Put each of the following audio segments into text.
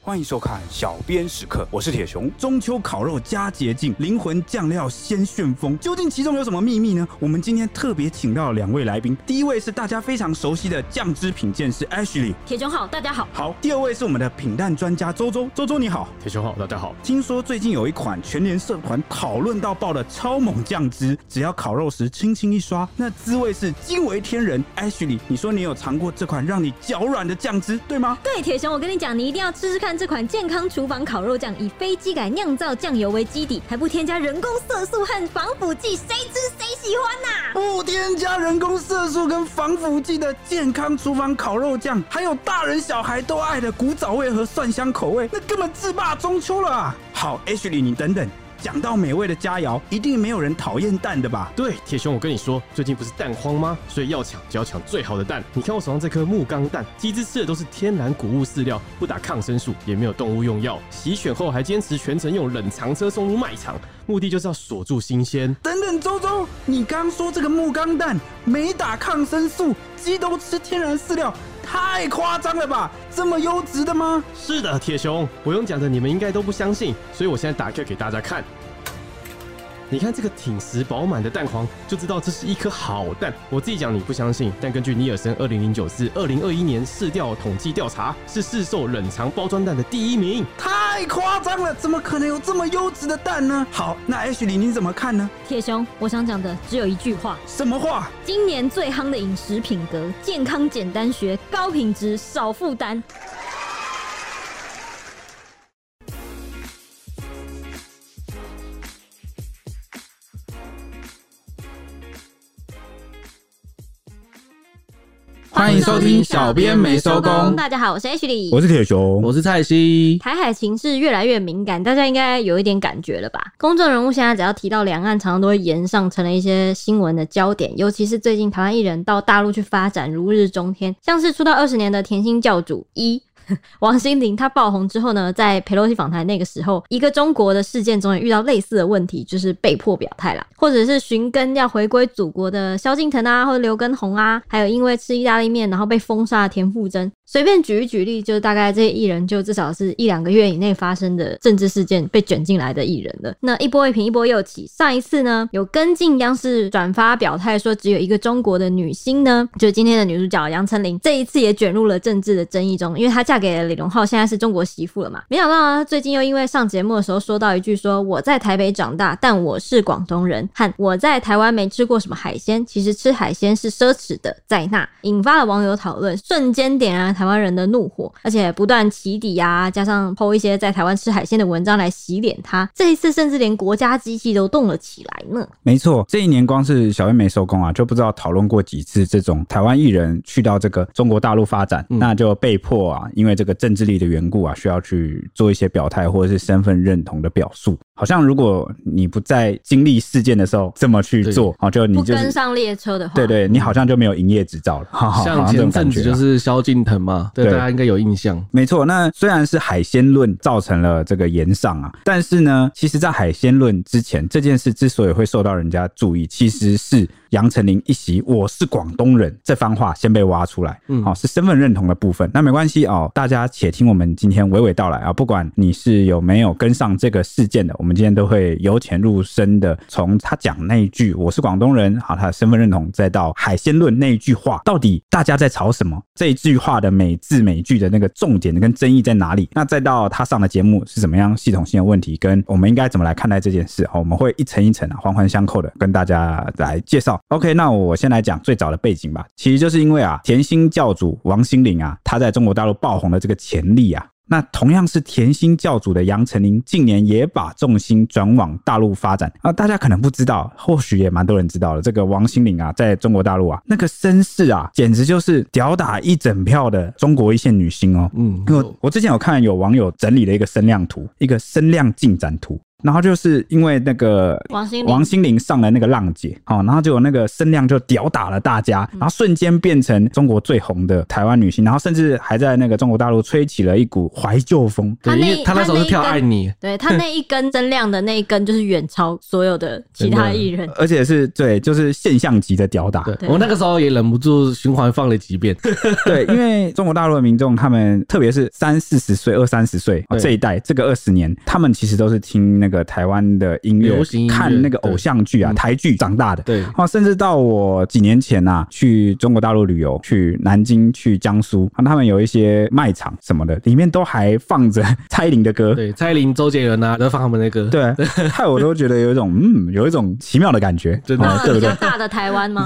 欢迎收看小编时刻，我是铁雄。中秋烤肉加捷径，灵魂酱料先旋风，究竟其中有什么秘密呢？我们今天特别请到了两位来宾，第一位是大家非常熟悉的酱汁品鉴师 Ashley，铁雄好，大家好。好，第二位是我们的品蛋专家周周，周周你好，铁雄好，大家好。听说最近有一款全联社团讨论到爆的超猛酱汁，只要烤肉时轻轻一刷，那滋味是惊为天人。Ashley，你说你有尝过这款让你脚软的酱汁，对吗？对，铁雄，我跟你讲，你一定要试试看这款健康厨房烤肉酱，以非机改酿造酱油为基底，还不添加人工色素和防腐剂，谁吃谁喜欢呐、不添加人工色素跟防腐剂的健康厨房烤肉酱，还有大人小孩都爱的古早味和蒜香口味，那根本自霸中秋了啊！好 h 你等等。讲到美味的佳肴，一定没有人讨厌蛋的吧？对，铁熊，我跟你说，最近不是蛋荒吗？所以要抢就要抢最好的蛋。你看我手上这颗木缸蛋，鸡只吃的都是天然谷物饲料，不打抗生素，也没有动物用药。洗选后还坚持全程用冷藏车送入卖场，目的就是要锁住新鲜。等等，周周，你刚说这个木缸蛋没打抗生素，鸡都吃天然饲料？太夸张了吧！这么优质的吗？是的，铁雄，不用讲的你们应该都不相信，所以我现在打开给大家看。你看这个挺实饱满的蛋黄，就知道这是一颗好蛋。我自己讲你不相信，但根据尼尔森二零零九至二零二一年市调统计调查，是市售冷藏包装蛋的第一名。太夸张了，怎么可能有这么优质的蛋呢？好，那 Ashley 你怎么看呢？铁雄，我想讲的只有一句话。什么话？今年最夯的饮食品格，健康简单学，高品质少负担。欢迎收听小编没收工。大家好，我是 Ashley，我是铁雄，我是蔡西。台海情势越来越敏感，大家应该有一点感觉了吧？公众人物现在只要提到两岸，常常都会延上成了一些新闻的焦点。尤其是最近台湾艺人到大陆去发展，如日中天，像是出道二十年的甜心教主一。王心凌她爆红之后呢，在裴洛西访谈那个时候，一个中国的事件中也遇到类似的问题，就是被迫表态啦，或者是寻根要回归祖国的萧敬腾啊，或者刘畊宏啊，还有因为吃意大利面然后被封杀的田馥甄。随便举一举例，就是大概这些艺人就至少是一两个月以内发生的政治事件被卷进来的艺人了。那一波未平，一波又起。上一次呢，有跟进央视转发表态说只有一个中国的女星呢，就是今天的女主角杨丞琳。这一次也卷入了政治的争议中，因为她嫁给了李荣浩，现在是中国媳妇了嘛。没想到啊，最近又因为上节目的时候说到一句说我在台北长大，但我是广东人，和我在台湾没吃过什么海鲜，其实吃海鲜是奢侈的，在那引发了网友讨论，瞬间点燃台湾人的怒火，而且不断起底啊，加上 po 一些在台湾吃海鲜的文章来洗脸。他这一次甚至连国家机器都动了起来呢。没错，这一年光是小燕没收工啊，就不知道讨论过几次这种台湾艺人去到这个中国大陆发展，嗯、那就被迫啊，因为这个政治力的缘故啊，需要去做一些表态或者是身份认同的表述。好像如果你不在经历事件的时候这么去做，好就你就跟上列车的话，对对，你好像就没有营业执照了。像前阵子就是萧敬腾嘛，对，大家应该有印象。没错，那虽然是海鲜论造成了这个延上啊，但是呢，其实，在海鲜论之前，这件事之所以会受到人家注意，其实是杨丞琳一席“我是广东人”这番话先被挖出来，嗯，好，是身份认同的部分。那没关系哦，大家且听我们今天娓娓道来啊，不管你是有没有跟上这个事件的，我们今天都会由浅入深的从他讲那一句“我是广东人”好，他的身份认同，再到海鲜论那一句话，到底大家在吵什么？这一句话的每字每句的那个重点跟争议在哪里？那再到他上的节目是怎么样系统性的问题，跟我们应该怎么来看待这件事？好，我们会一层一层啊，环环相扣的跟大家来介绍。OK，那我先来讲最早的背景吧。其实就是因为啊，甜心教主王心凌啊，她在中国大陆爆红的这个潜力啊。那同样是甜心教主的杨丞琳，近年也把重心转往大陆发展啊。大家可能不知道，或许也蛮多人知道的。这个王心凌啊，在中国大陆啊，那个身世啊，简直就是吊打一整票的中国一线女星哦。嗯，因为我之前有看有网友整理了一个声量图，一个声量进展图。然后就是因为那个王心凌王心凌上了那个浪姐，哦，然后就有那个声量就屌打了大家，然后瞬间变成中国最红的台湾女星，然后甚至还在那个中国大陆吹起了一股怀旧风。他那对，因为他那时候是跳《爱你》，对他那一根 声量的那一根就是远超所有的其他艺人，而且是对，就是现象级的屌打。对，我那个时候也忍不住循环放了几遍。对，因为中国大陆的民众，他们特别是三四十岁、二三十岁这一代，这个二十年，他们其实都是听那个台湾的音乐、流行、看那个偶像剧啊、台剧长大的。对，哦，甚至到我几年前呐、啊，去中国大陆旅游，去南京、去江苏，他们有一些卖场什么的，里面都还放着蔡依林的歌。对，蔡依林、周杰伦啊，都放他们的歌。对，害我都觉得有一种嗯，有一种奇妙的感觉，真的，对不对？大的台湾吗？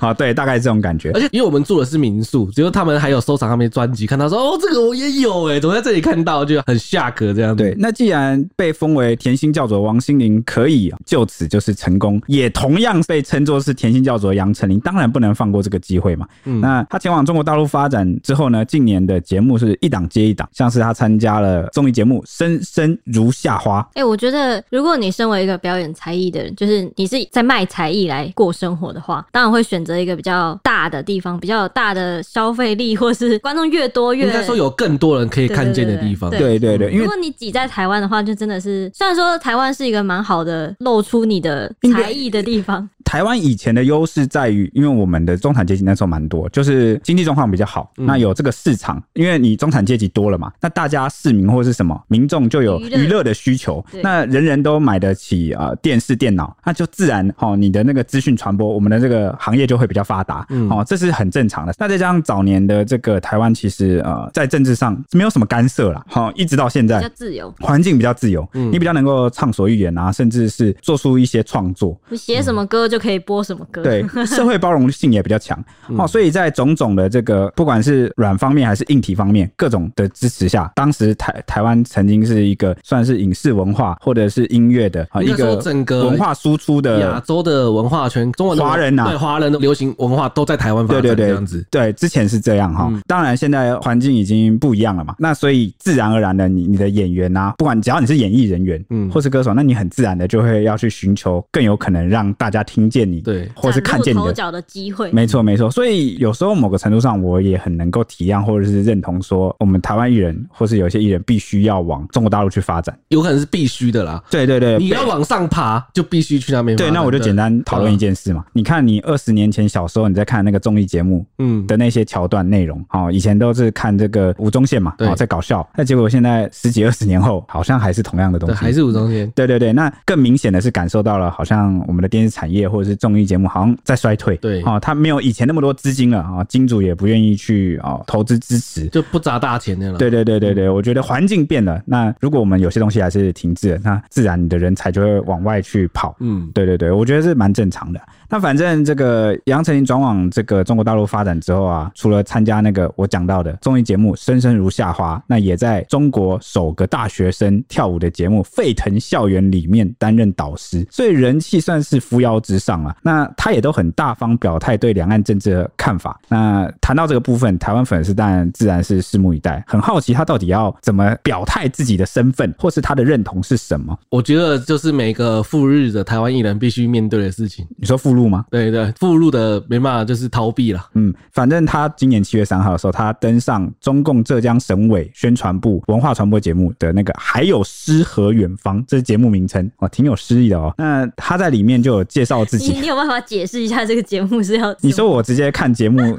好，对，大概这种感觉。而且因为我们住的是民宿，只有他们还有收藏他们的专辑，看到说哦，这个我也有哎，怎么在这里看到，就很下格这样。对，那既然被封为甜心教主的王心凌可以就此就是成功，也同样被称作是甜心教主的杨丞琳，当然不能放过这个机会嘛。嗯，那他前往中国大陆发展之后呢，近年的节目是一档接一档，像是他参加了综艺节目《生生如夏花》。哎，我觉得如果你身为一个表演才艺的人，就是你是在卖才艺来过生活的话，当然会选择一个比较大的地方，比较大的消费力，或是观众越多越应该说有更多人可以看见的地方。对对对，对对对，因为如果你挤在台湾的话，就真的是虽然说台湾是一个蛮好的露出你的才艺的地方。台湾以前的优势在于，因为我们的中产阶级那时候蛮多，就是经济状况比较好，那有这个市场，因为你中产阶级多了嘛，那大家市民或者是什么民众就有娱乐。的需求，那人人都买得起啊电视电脑，那就自然哦，你的那个资讯传播，我们的这个行业就会比较发达，哦，这是很正常的。那再加上早年的这个台湾，其实呃在政治上没有什么干涉啦，好，一直到现在比较自由，环境比较自由，你比较能够畅所欲言啊，甚至是做出一些创作，你写什么歌就。可以播什么歌？对，社会包容性也比较强。哦，所以在种种的这个不管是软方面还是硬体方面，各种的支持下，当时台台湾曾经是一个算是影视文化或者是音乐的啊一个整个文化输出的亚洲的文化圈，中文华人呐，对华人的流行文化都在台湾发展，对对对，这样子。对，之前是这样哈，当然现在环境已经不一样了嘛，那所以自然而然的，你你的演员啊，不管只要你是演艺人员，嗯，或是歌手，那你很自然的就会要去寻求更有可能让大家听。见你对，或是看见你的头角的机会，没错没错。所以有时候某个程度上，我也很能够体谅或者是认同说，我们台湾艺人或是有些艺人必须要往中国大陆去发展，有可能是必须的啦。对对对，你要往上爬，就必须去那边。对，那我就简单讨论一件事嘛。你看，你二十年前小时候你在看那个综艺节目，嗯的那些桥段内容，哦，以前都是看这个吴宗宪嘛，哦，在搞笑。那结果现在十几二十年后，好像还是同样的东西，还是吴宗宪。对对对，那更明显的是感受到了，好像我们的电视产业或者是综艺节目。好像在衰退，对，哦，他没有以前那么多资金了啊，金主也不愿意去啊投资支持，就不砸大钱的了。对对对对对，我觉得环境变了，那如果我们有些东西还是停滞了，那自然你的人才就会往外去跑。嗯，对对对，我觉得是蛮正常的。那反正这个杨丞琳转往这个中国大陆发展之后啊，除了参加那个我讲到的综艺节目《声声如夏花》，那也在中国首个大学生跳舞的节目《沸腾校园》里面担任导师，所以人气算是扶摇直上啊。那他也都很大方表态对两岸政治的看法。那谈到这个部分，台湾粉丝当然自然是拭目以待，很好奇他到底要怎么表态自己的身份，或是他的认同是什么？我觉得就是每个赴日的台湾艺人必须面对的事情。你说赴？路吗？对对，附录的没办法，就是逃避了。嗯，反正他今年七月三号的时候，他登上中共浙江省委宣传部文化传播节目的那个“还有诗和远方”，这是节目名称哦，挺有诗意的哦。那他在里面就有介绍自己，你，你有办法解释一下这个节目是要？你说我直接看节目。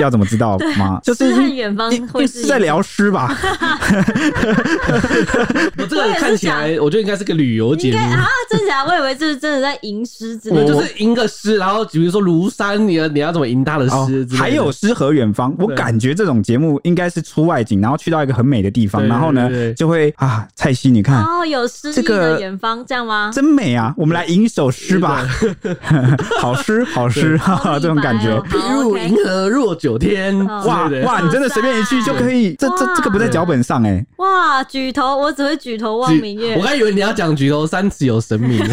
要怎么知道吗？就是看远方会是在聊诗吧。我这个看起来，我觉得应该是个旅游节目啊！真假？我以为这是真的在吟诗之类，就是吟个诗，然后比如说庐山，你要你要怎么吟他的诗？还有诗和远方，我感觉这种节目应该是出外景，然后去到一个很美的地方，然后呢就会啊，蔡西，你看哦，有诗这个远方，这样吗？真美啊！我们来吟一首诗吧，好诗 好诗，哈哈，这种感觉。譬如银河若九天，哇哇！你真的随便一句就可以，这这这个不在脚本上哎。哇，举头，我只会举头望明月。我刚以为你要讲举头三尺有神明。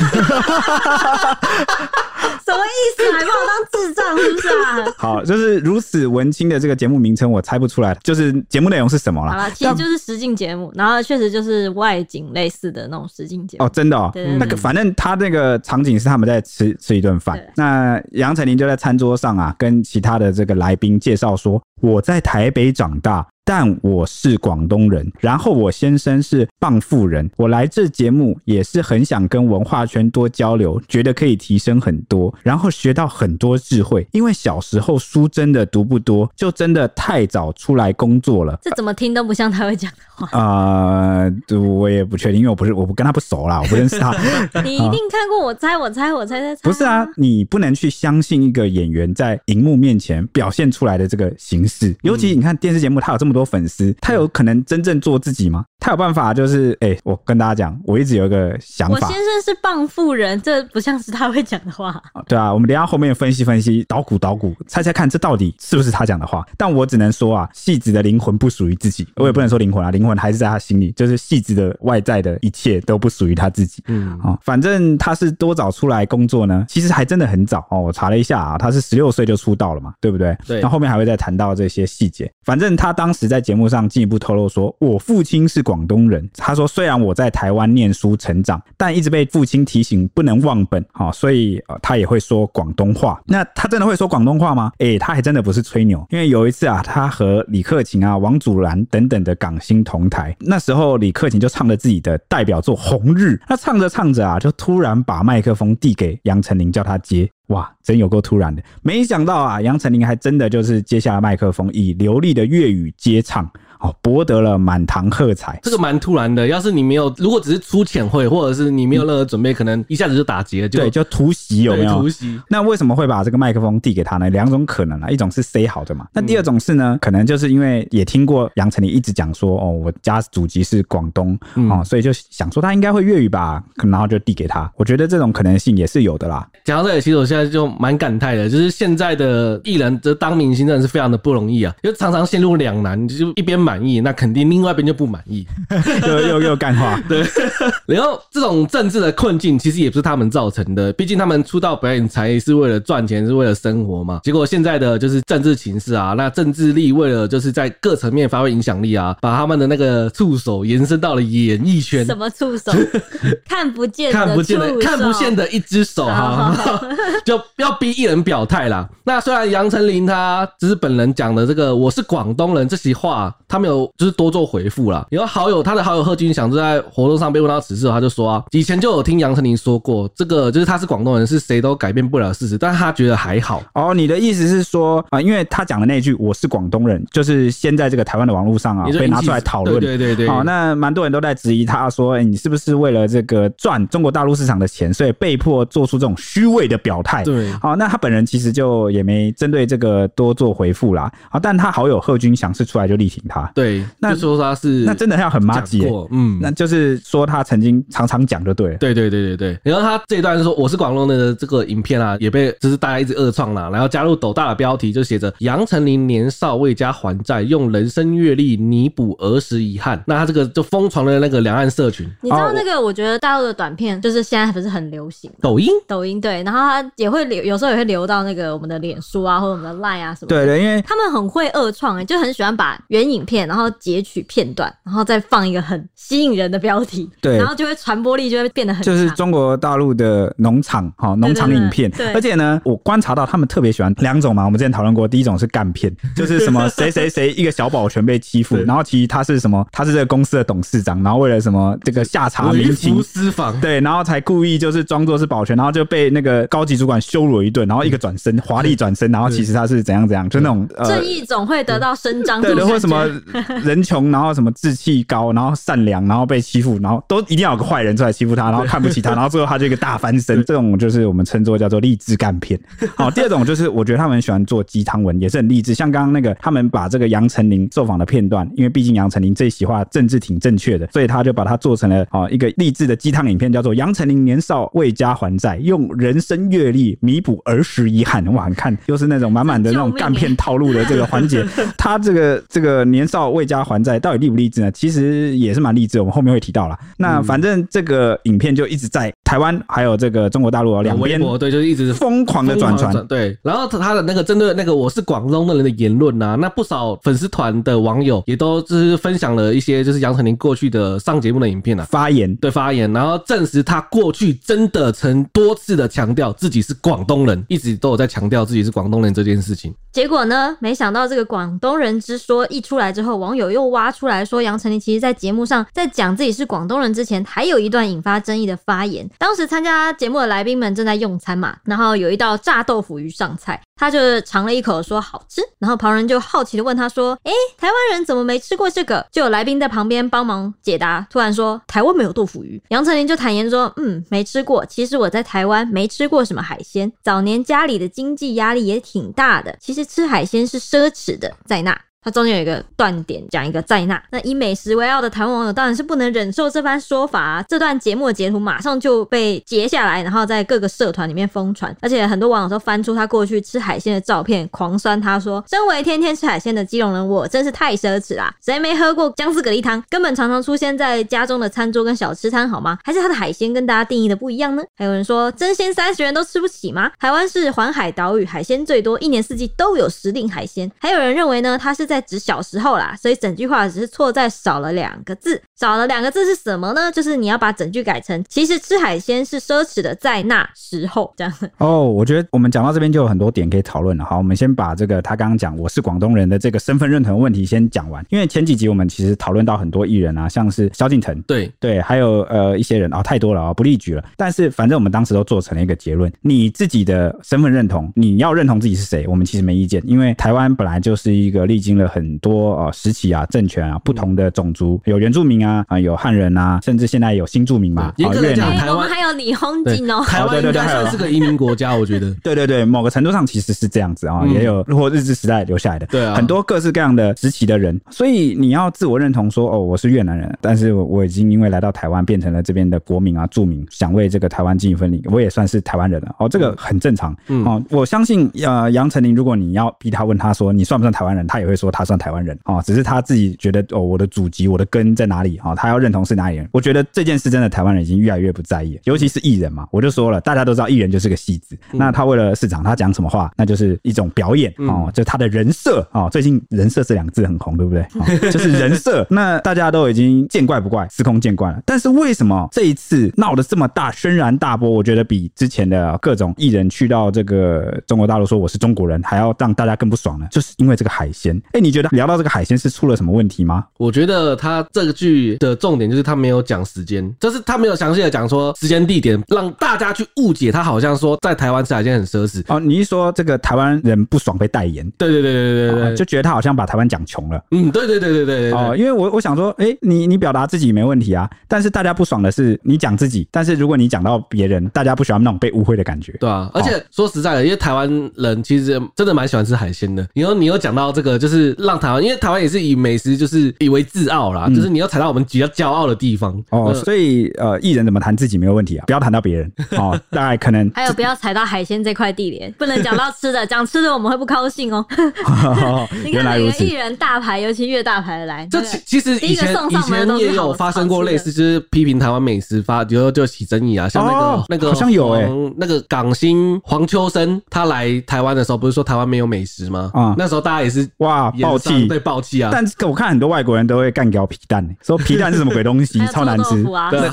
什么意思？还把我当智障是不是啊？好，就是如此文青的这个节目名称，我猜不出来，就是节目内容是什么了。好了，其实就是实境节目，然后确实就是外景类似的那种实境节目。哦，真的哦，那个反正他那个场景是他们在吃吃一顿饭，那杨丞琳就在餐桌上啊，跟其他的这个来宾介绍说，我在台北长大。但我是广东人，然后我先生是棒妇人。我来这节目也是很想跟文化圈多交流，觉得可以提升很多，然后学到很多智慧。因为小时候书真的读不多，就真的太早出来工作了。这怎么听都不像他会讲的话。呃，我也不确定，因为我不是，我不跟他不熟啦，我不认识他。你一定看过我猜我猜我猜猜猜。不是啊，你不能去相信一个演员在荧幕面前表现出来的这个形式，尤其你看电视节目，他有这么多粉丝，他有可能真正做自己吗？他有办法就是，哎、欸，我跟大家讲，我一直有一个想法，我先生是傍富人，这不像是他会讲的话。对啊，我们等一下后面分析分析，捣鼓捣鼓，猜猜看，这到底是不是他讲的话？但我只能说啊，戏子的灵魂不属于自己，我也不能说灵魂啊，灵魂还是在他心里，就是戏子的外在的一切都不属于他自己。嗯啊、哦，反正他是多早出来工作呢？其实还真的很早哦，我查了一下啊，他是十六岁就出道了嘛，对不对？对。那后面还会再谈到这些细节。反正他当时在节目上进一步透露说，我父亲是广东人。他说，虽然我在台湾念书成长，但一直被父亲提醒不能忘本，好，所以，他也会说广东话。那他真的会说广东话吗？诶，他还真的不是吹牛，因为有一次啊，他和李克勤啊、王祖蓝等等的港星同台，那时候李克勤就唱着自己的代表作《红日》，他唱着唱着啊，就突然把麦克风递给杨丞琳，叫他接。哇，真有够突然的！没想到啊，杨丞琳还真的就是接下了麦克风，以流利的粤语接唱。哦，博得了满堂喝彩，这个蛮突然的。要是你没有，如果只是出浅会，或者是你没有任何准备，嗯、可能一下子就打结了，就对，就突袭有没有？突袭。那为什么会把这个麦克风递给他呢？两种可能啊，一种是塞好的嘛。那第二种是呢，嗯、可能就是因为也听过杨丞琳一直讲说，哦，我家祖籍是广东，嗯、哦，所以就想说他应该会粤语吧，然后就递给他。我觉得这种可能性也是有的啦。讲到这里，其实我现在就蛮感慨的，就是现在的艺人，这当明星真的是非常的不容易啊，就常常陷入两难，就一边满意，那肯定。另外一边就不满意，又又又干话。对，然后这种政治的困境其实也不是他们造成的，毕竟他们出道表演才是为了赚钱，是为了生活嘛。结果现在的就是政治情势啊，那政治力为了就是在各层面发挥影响力啊，把他们的那个触手延伸到了演艺圈。什么触手？看不见，看不见的，看不见的一只手哈，就要逼艺人表态啦。那虽然杨丞琳她只是本人讲的这个我是广东人这席话，他没有就是多做回复啦。有好友，他的好友贺军翔就在活动上被问到此事，他就说啊，以前就有听杨丞琳说过，这个就是他是广东人，是谁都改变不了事实，但是他觉得还好。哦，你的意思是说啊，因为他讲的那句我是广东人，就是先在这个台湾的网络上啊被拿出来讨论，对对对，好，那蛮多人都在质疑他说，哎，你是不是为了这个赚中国大陆市场的钱，所以被迫做出这种虚伪的表态？对，好，那他本人其实就也没针对这个多做回复啦。啊，但他好友贺军翔是出来就力挺他，对，那。说他是那真的要很麻吉，嗯，那就是说他曾经常常讲就对，对对对对对。然后他这一段是说我是广东的这个影片啊，也被就是大家一直恶创了，然后加入斗大的标题就写着杨丞琳年少未加还债，用人生阅历弥补儿时遗憾。那他这个就疯传了那个两岸社群。你知道那个？我觉得大陆的短片就是现在不是很流行，抖音，抖音对，然后他也会流，有时候也会流到那个我们的脸书啊，或者我们的 Line 啊什么的。对对，因为他们很会恶创，哎，就很喜欢把原影片然后截取片段。然后再放一个很吸引人的标题，对，然后就会传播力就会变得很。就是中国大陆的农场哈，农场影片。而且呢，我观察到他们特别喜欢两种嘛。我们之前讨论过，第一种是干片，就是什么谁谁谁一个小保全被欺负，然后其实他是什么，他是这个公司的董事长，然后为了什么这个下查民情私访，对，然后才故意就是装作是保全，然后就被那个高级主管羞辱了一顿，然后一个转身华丽转身，然后其实他是怎样怎样，就那种正义总会得到伸张，对，或什么人穷，然后什么志。气高，然后善良，然后被欺负，然后都一定要有个坏人出来欺负他，然后看不起他，然后最后他就一个大翻身。这种就是我们称作叫做励志干片。好，第二种就是我觉得他们很喜欢做鸡汤文，也是很励志。像刚刚那个，他们把这个杨丞琳受访的片段，因为毕竟杨丞琳这一席话政治挺正确的，所以他就把它做成了啊一个励志的鸡汤影片，叫做《杨丞琳年少为家还债，用人生阅历弥补儿时遗憾》。哇，你看又是那种满满的那种干片套路的这个环节。他这个这个年少。少为家还债，到底励不励志呢？其实也是蛮励志，我们后面会提到啦。那反正这个影片就一直在台湾还有这个中国大陆两边，对，就是一直疯狂的转传。对，然后他的那个针对那个我是广东的人的言论啊，那不少粉丝团的网友也都就是分享了一些就是杨丞琳过去的上节目的影片啊，发言对发言，然后证实他过去真的曾多次的强调自己是广东人，一直都有在强调自己是广东人这件事情。结果呢，没想到这个广东人之说一出来之后，后网友又挖出来说，杨丞琳其实在节目上在讲自己是广东人之前，还有一段引发争议的发言。当时参加节目的来宾们正在用餐嘛，然后有一道炸豆腐鱼上菜，他就尝了一口说好吃，然后旁人就好奇的问他说：“诶，台湾人怎么没吃过这个？”就有来宾在旁边帮忙解答，突然说：“台湾没有豆腐鱼。”杨丞琳就坦言说：“嗯，没吃过。其实我在台湾没吃过什么海鲜，早年家里的经济压力也挺大的。其实。”吃海鲜是奢侈的，在那。它中间有一个断点，讲一个在那。那以美食为傲的台湾网友当然是不能忍受这番说法啊！这段节目的截图马上就被截下来，然后在各个社团里面疯传，而且很多网友都翻出他过去吃海鲜的照片，狂酸他说：“身为天天吃海鲜的基隆人，我真是太奢侈啦！谁没喝过姜丝蛤蜊汤？根本常常出现在家中的餐桌跟小吃摊，好吗？还是他的海鲜跟大家定义的不一样呢？”还有人说：“真鲜三十元都吃不起吗？台湾是环海岛屿，海鲜最多，一年四季都有时令海鲜。”还有人认为呢，他是在指小时候。啦，所以整句话只是错在少了两个字，少了两个字是什么呢？就是你要把整句改成，其实吃海鲜是奢侈的，在那时候这样。哦，我觉得我们讲到这边就有很多点可以讨论了。好，我们先把这个他刚刚讲我是广东人的这个身份认同问题先讲完，因为前几集我们其实讨论到很多艺人啊，像是萧敬腾，对对，还有呃一些人啊、哦，太多了啊、哦，不例举了。但是反正我们当时都做成了一个结论，你自己的身份认同，你要认同自己是谁，我们其实没意见，因为台湾本来就是一个历经了很多。啊，时期啊，政权啊，不同的种族，有原住民啊，啊，有汉人啊，甚至现在有新住民嘛。严格来讲，台湾还有李鸿金哦。台湾对对对，还是个移民国家，我觉得。对对对，某个程度上其实是这样子啊，也有或日治时代留下来的，对啊，很多各式各样的时期的人。所以你要自我认同说，哦，我是越南人，但是我已经因为来到台湾，变成了这边的国民啊，住民，想为这个台湾进行分离，我也算是台湾人了。哦，这个很正常。嗯，哦，我相信呃，杨丞琳，如果你要逼他问他说你算不算台湾人，他也会说他算台湾人。哦，只是他自己。觉得哦，我的祖籍，我的根在哪里？啊，他要认同是哪里人？我觉得这件事真的台湾人已经越来越不在意，尤其是艺人嘛。我就说了，大家都知道艺人就是个戏子。那他为了市场，他讲什么话，那就是一种表演哦，就他的人设哦。最近“人设”这两个字很红，对不对？就是人设。那大家都已经见怪不怪，司空见惯了。但是为什么这一次闹得这么大，轩然大波？我觉得比之前的各种艺人去到这个中国大陆说我是中国人，还要让大家更不爽呢？就是因为这个海鲜。哎，你觉得聊到这个海鲜是出了什么问题吗？我觉得他这个剧的重点就是他没有讲时间，就是他没有详细的讲说时间地点，让大家去误解他好像说在台湾吃海鲜很奢侈哦。你一说这个台湾人不爽被代言，对对对对对对，就觉得他好像把台湾讲穷了。嗯，对对对对对对哦，因为我我想说，哎，你你表达自己没问题啊，但是大家不爽的是你讲自己，但是如果你讲到别人，大家不喜欢那种被误会的感觉。对啊，而且说实在的，因为台湾人其实真的蛮喜欢吃海鲜的。你说你有讲到这个，就是让台湾，因为台湾也是以美食就是。以为自傲啦，就是你要踩到我们比较骄傲的地方哦。所以呃，艺人怎么谈自己没有问题啊，不要谈到别人 哦。大概可能还有不要踩到海鲜这块地雷，不能讲到吃的，讲吃的我们会不高兴哦。原来如此，艺人大牌，尤其越大牌的来，这其实以前以前也有发生过类似，就是批评台湾美食发，比如说就起争议啊，像那个那个好像有哎，那个港星黄秋生他来台湾的时候，不是说台湾没有美食吗？啊，那时候大家也是哇爆气，对爆气啊。但是我看很多外国人都会干掉皮蛋，说皮蛋是什么鬼东西，超难吃。对，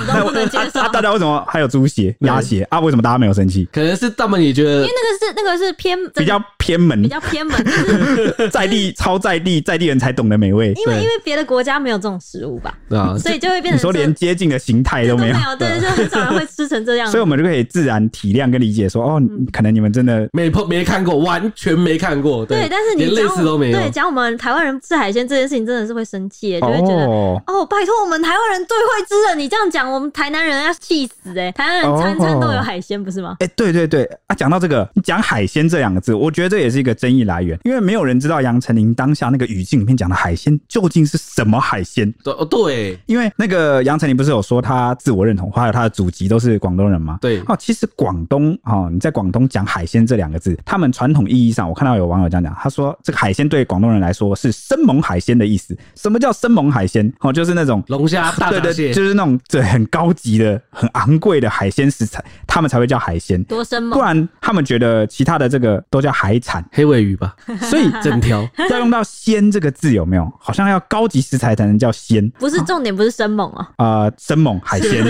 那大家为什么还有猪血、鸭血啊？为什么大家没有生气？可能是他们也觉得，因为那个是那个是偏比较偏门，比较偏门，在地超在地，在地人才懂得美味。因为因为别的国家没有这种食物吧？对啊，所以就会变成你说连接近的形态都没有，对，就很少人会吃成这样。所以我们就可以自然体谅跟理解说，哦，可能你们真的没碰没看过，完全没看过。对，但是你连类似都没有。对，讲我们台湾人吃海鲜这件事情，真的是会生气，就会觉得。哦，哦，拜托，我们台湾人最会吃了。你这样讲，我们台南人要气死哎、欸！台南人餐餐都有海鲜，不是吗？哎、欸，对对对啊，讲到这个，你讲海鲜这两个字，我觉得这也是一个争议来源，因为没有人知道杨丞琳当下那个语境里面讲的海鲜究竟是什么海鲜。对哦对，因为那个杨丞琳不是有说他自我认同，还有他的祖籍都是广东人吗？对。哦，其实广东哦，你在广东讲海鲜这两个字，他们传统意义上，我看到有网友这样讲，他说这个海鲜对广东人来说是生猛海鲜的意思。什么叫生猛海鲜？哦，就是那种龙虾、大闸蟹，就是那种对很高级的、很昂贵的海鲜食材，他们才会叫海鲜。多生猛，不然他们觉得其他的这个都叫海产、黑尾鱼吧。所以整条 要用到“鲜”这个字，有没有？好像要高级食材才能叫鲜。不是重点，不是生猛啊。呃，生猛海鲜，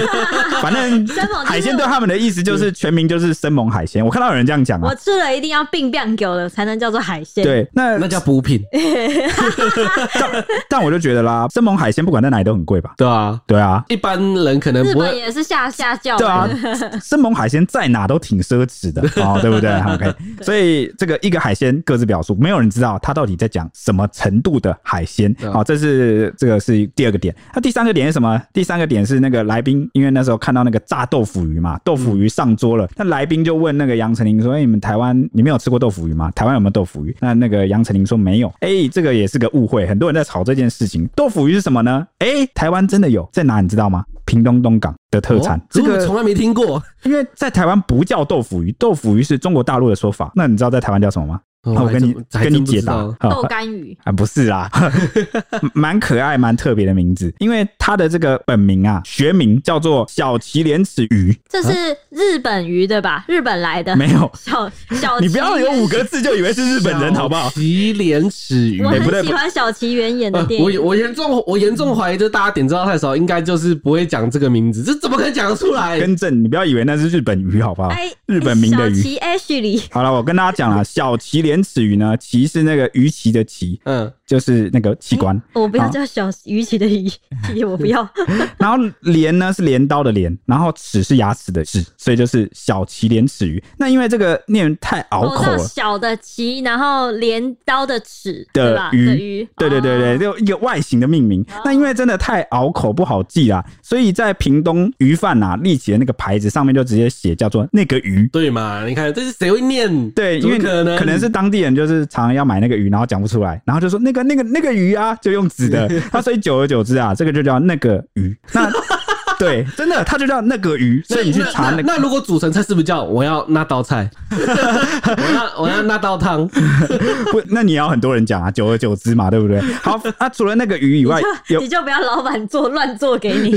反正海鲜对他们的意思就是全名就是生猛海鲜。我看到有人这样讲啊，我吃了一定要病变狗了才能叫做海鲜。对，那那叫补品。但但我就觉得啦，生猛海鲜不管在哪里都很贵吧？对啊，对啊，一般人可能不会。日本也是下下叫。对啊，生猛海鲜在哪都挺奢侈的 哦，对不对？OK，所以这个一个海鲜各自表述，没有人知道他到底在讲什么程度的海鲜。好，这是这个是第二个点。那第三个点是什么？第三个点是那个来宾，因为那时候看到那个炸豆腐鱼嘛，豆腐鱼上桌了，那来宾就问那个杨丞琳说：“哎，你们台湾你没有吃过豆腐鱼吗？台湾有没有豆腐鱼？”那那个杨丞琳说没有。哎，这个也是个误会，很多人在吵这件事情。豆腐鱼是什么呢？哎，台湾真的有，在哪你知道吗？屏东东港的特产，这个从来没听过，因为在台湾不叫豆腐鱼，豆腐鱼是中国大陆的说法。那你知道在台湾叫什么吗？我跟你跟你解答，豆干鱼啊，不是啦，蛮可爱、蛮特别的名字，因为它的这个本名啊，学名叫做小鳍莲齿鱼，这是日本鱼对吧？日本来的没有 小小，你不要有五个字就以为是日本人好不好？鳍莲齿鱼，我很喜欢小鳍原演的电影，我我严重我严重怀疑，就是大家点知道太少，应该就是不会讲这个名字，这怎么可能讲得出来？更正，你不要以为那是日本鱼好不好？日本名的鱼。小鳍 Ashley，好了，我跟大家讲了，小鳍莲齿鱼呢，鳍是那个鱼鳍的鳍，嗯，就是那个器官。我不要叫小鱼鳍的鱼，我不要。然后镰呢是镰刀的镰，然后齿是牙齿的齿，所以就是小鳍莲齿鱼。那因为这个念太拗口了，小的鳍，然后镰刀的齿的鱼，对对对对，就一个外形的命名。那因为真的太拗口不好记啦，所以在屏东鱼贩啊立起的那个牌子上面就直接写叫做那个鱼，对嘛？你看这是谁会念？对，因为可能可能是当地人就是常常要买那个鱼，然后讲不出来，然后就说那个那个那个鱼啊，就用纸的。那所以久而久之啊，这个就叫那个鱼。那 对，真的，它就叫那个鱼。所以你去查那个，那如果煮成菜是不是叫我要那道菜？我要我要那道 汤？不，那你要很多人讲啊，久而久之嘛，对不对？好，啊，除了那个鱼以外，你就，你就不要老板做乱做给你。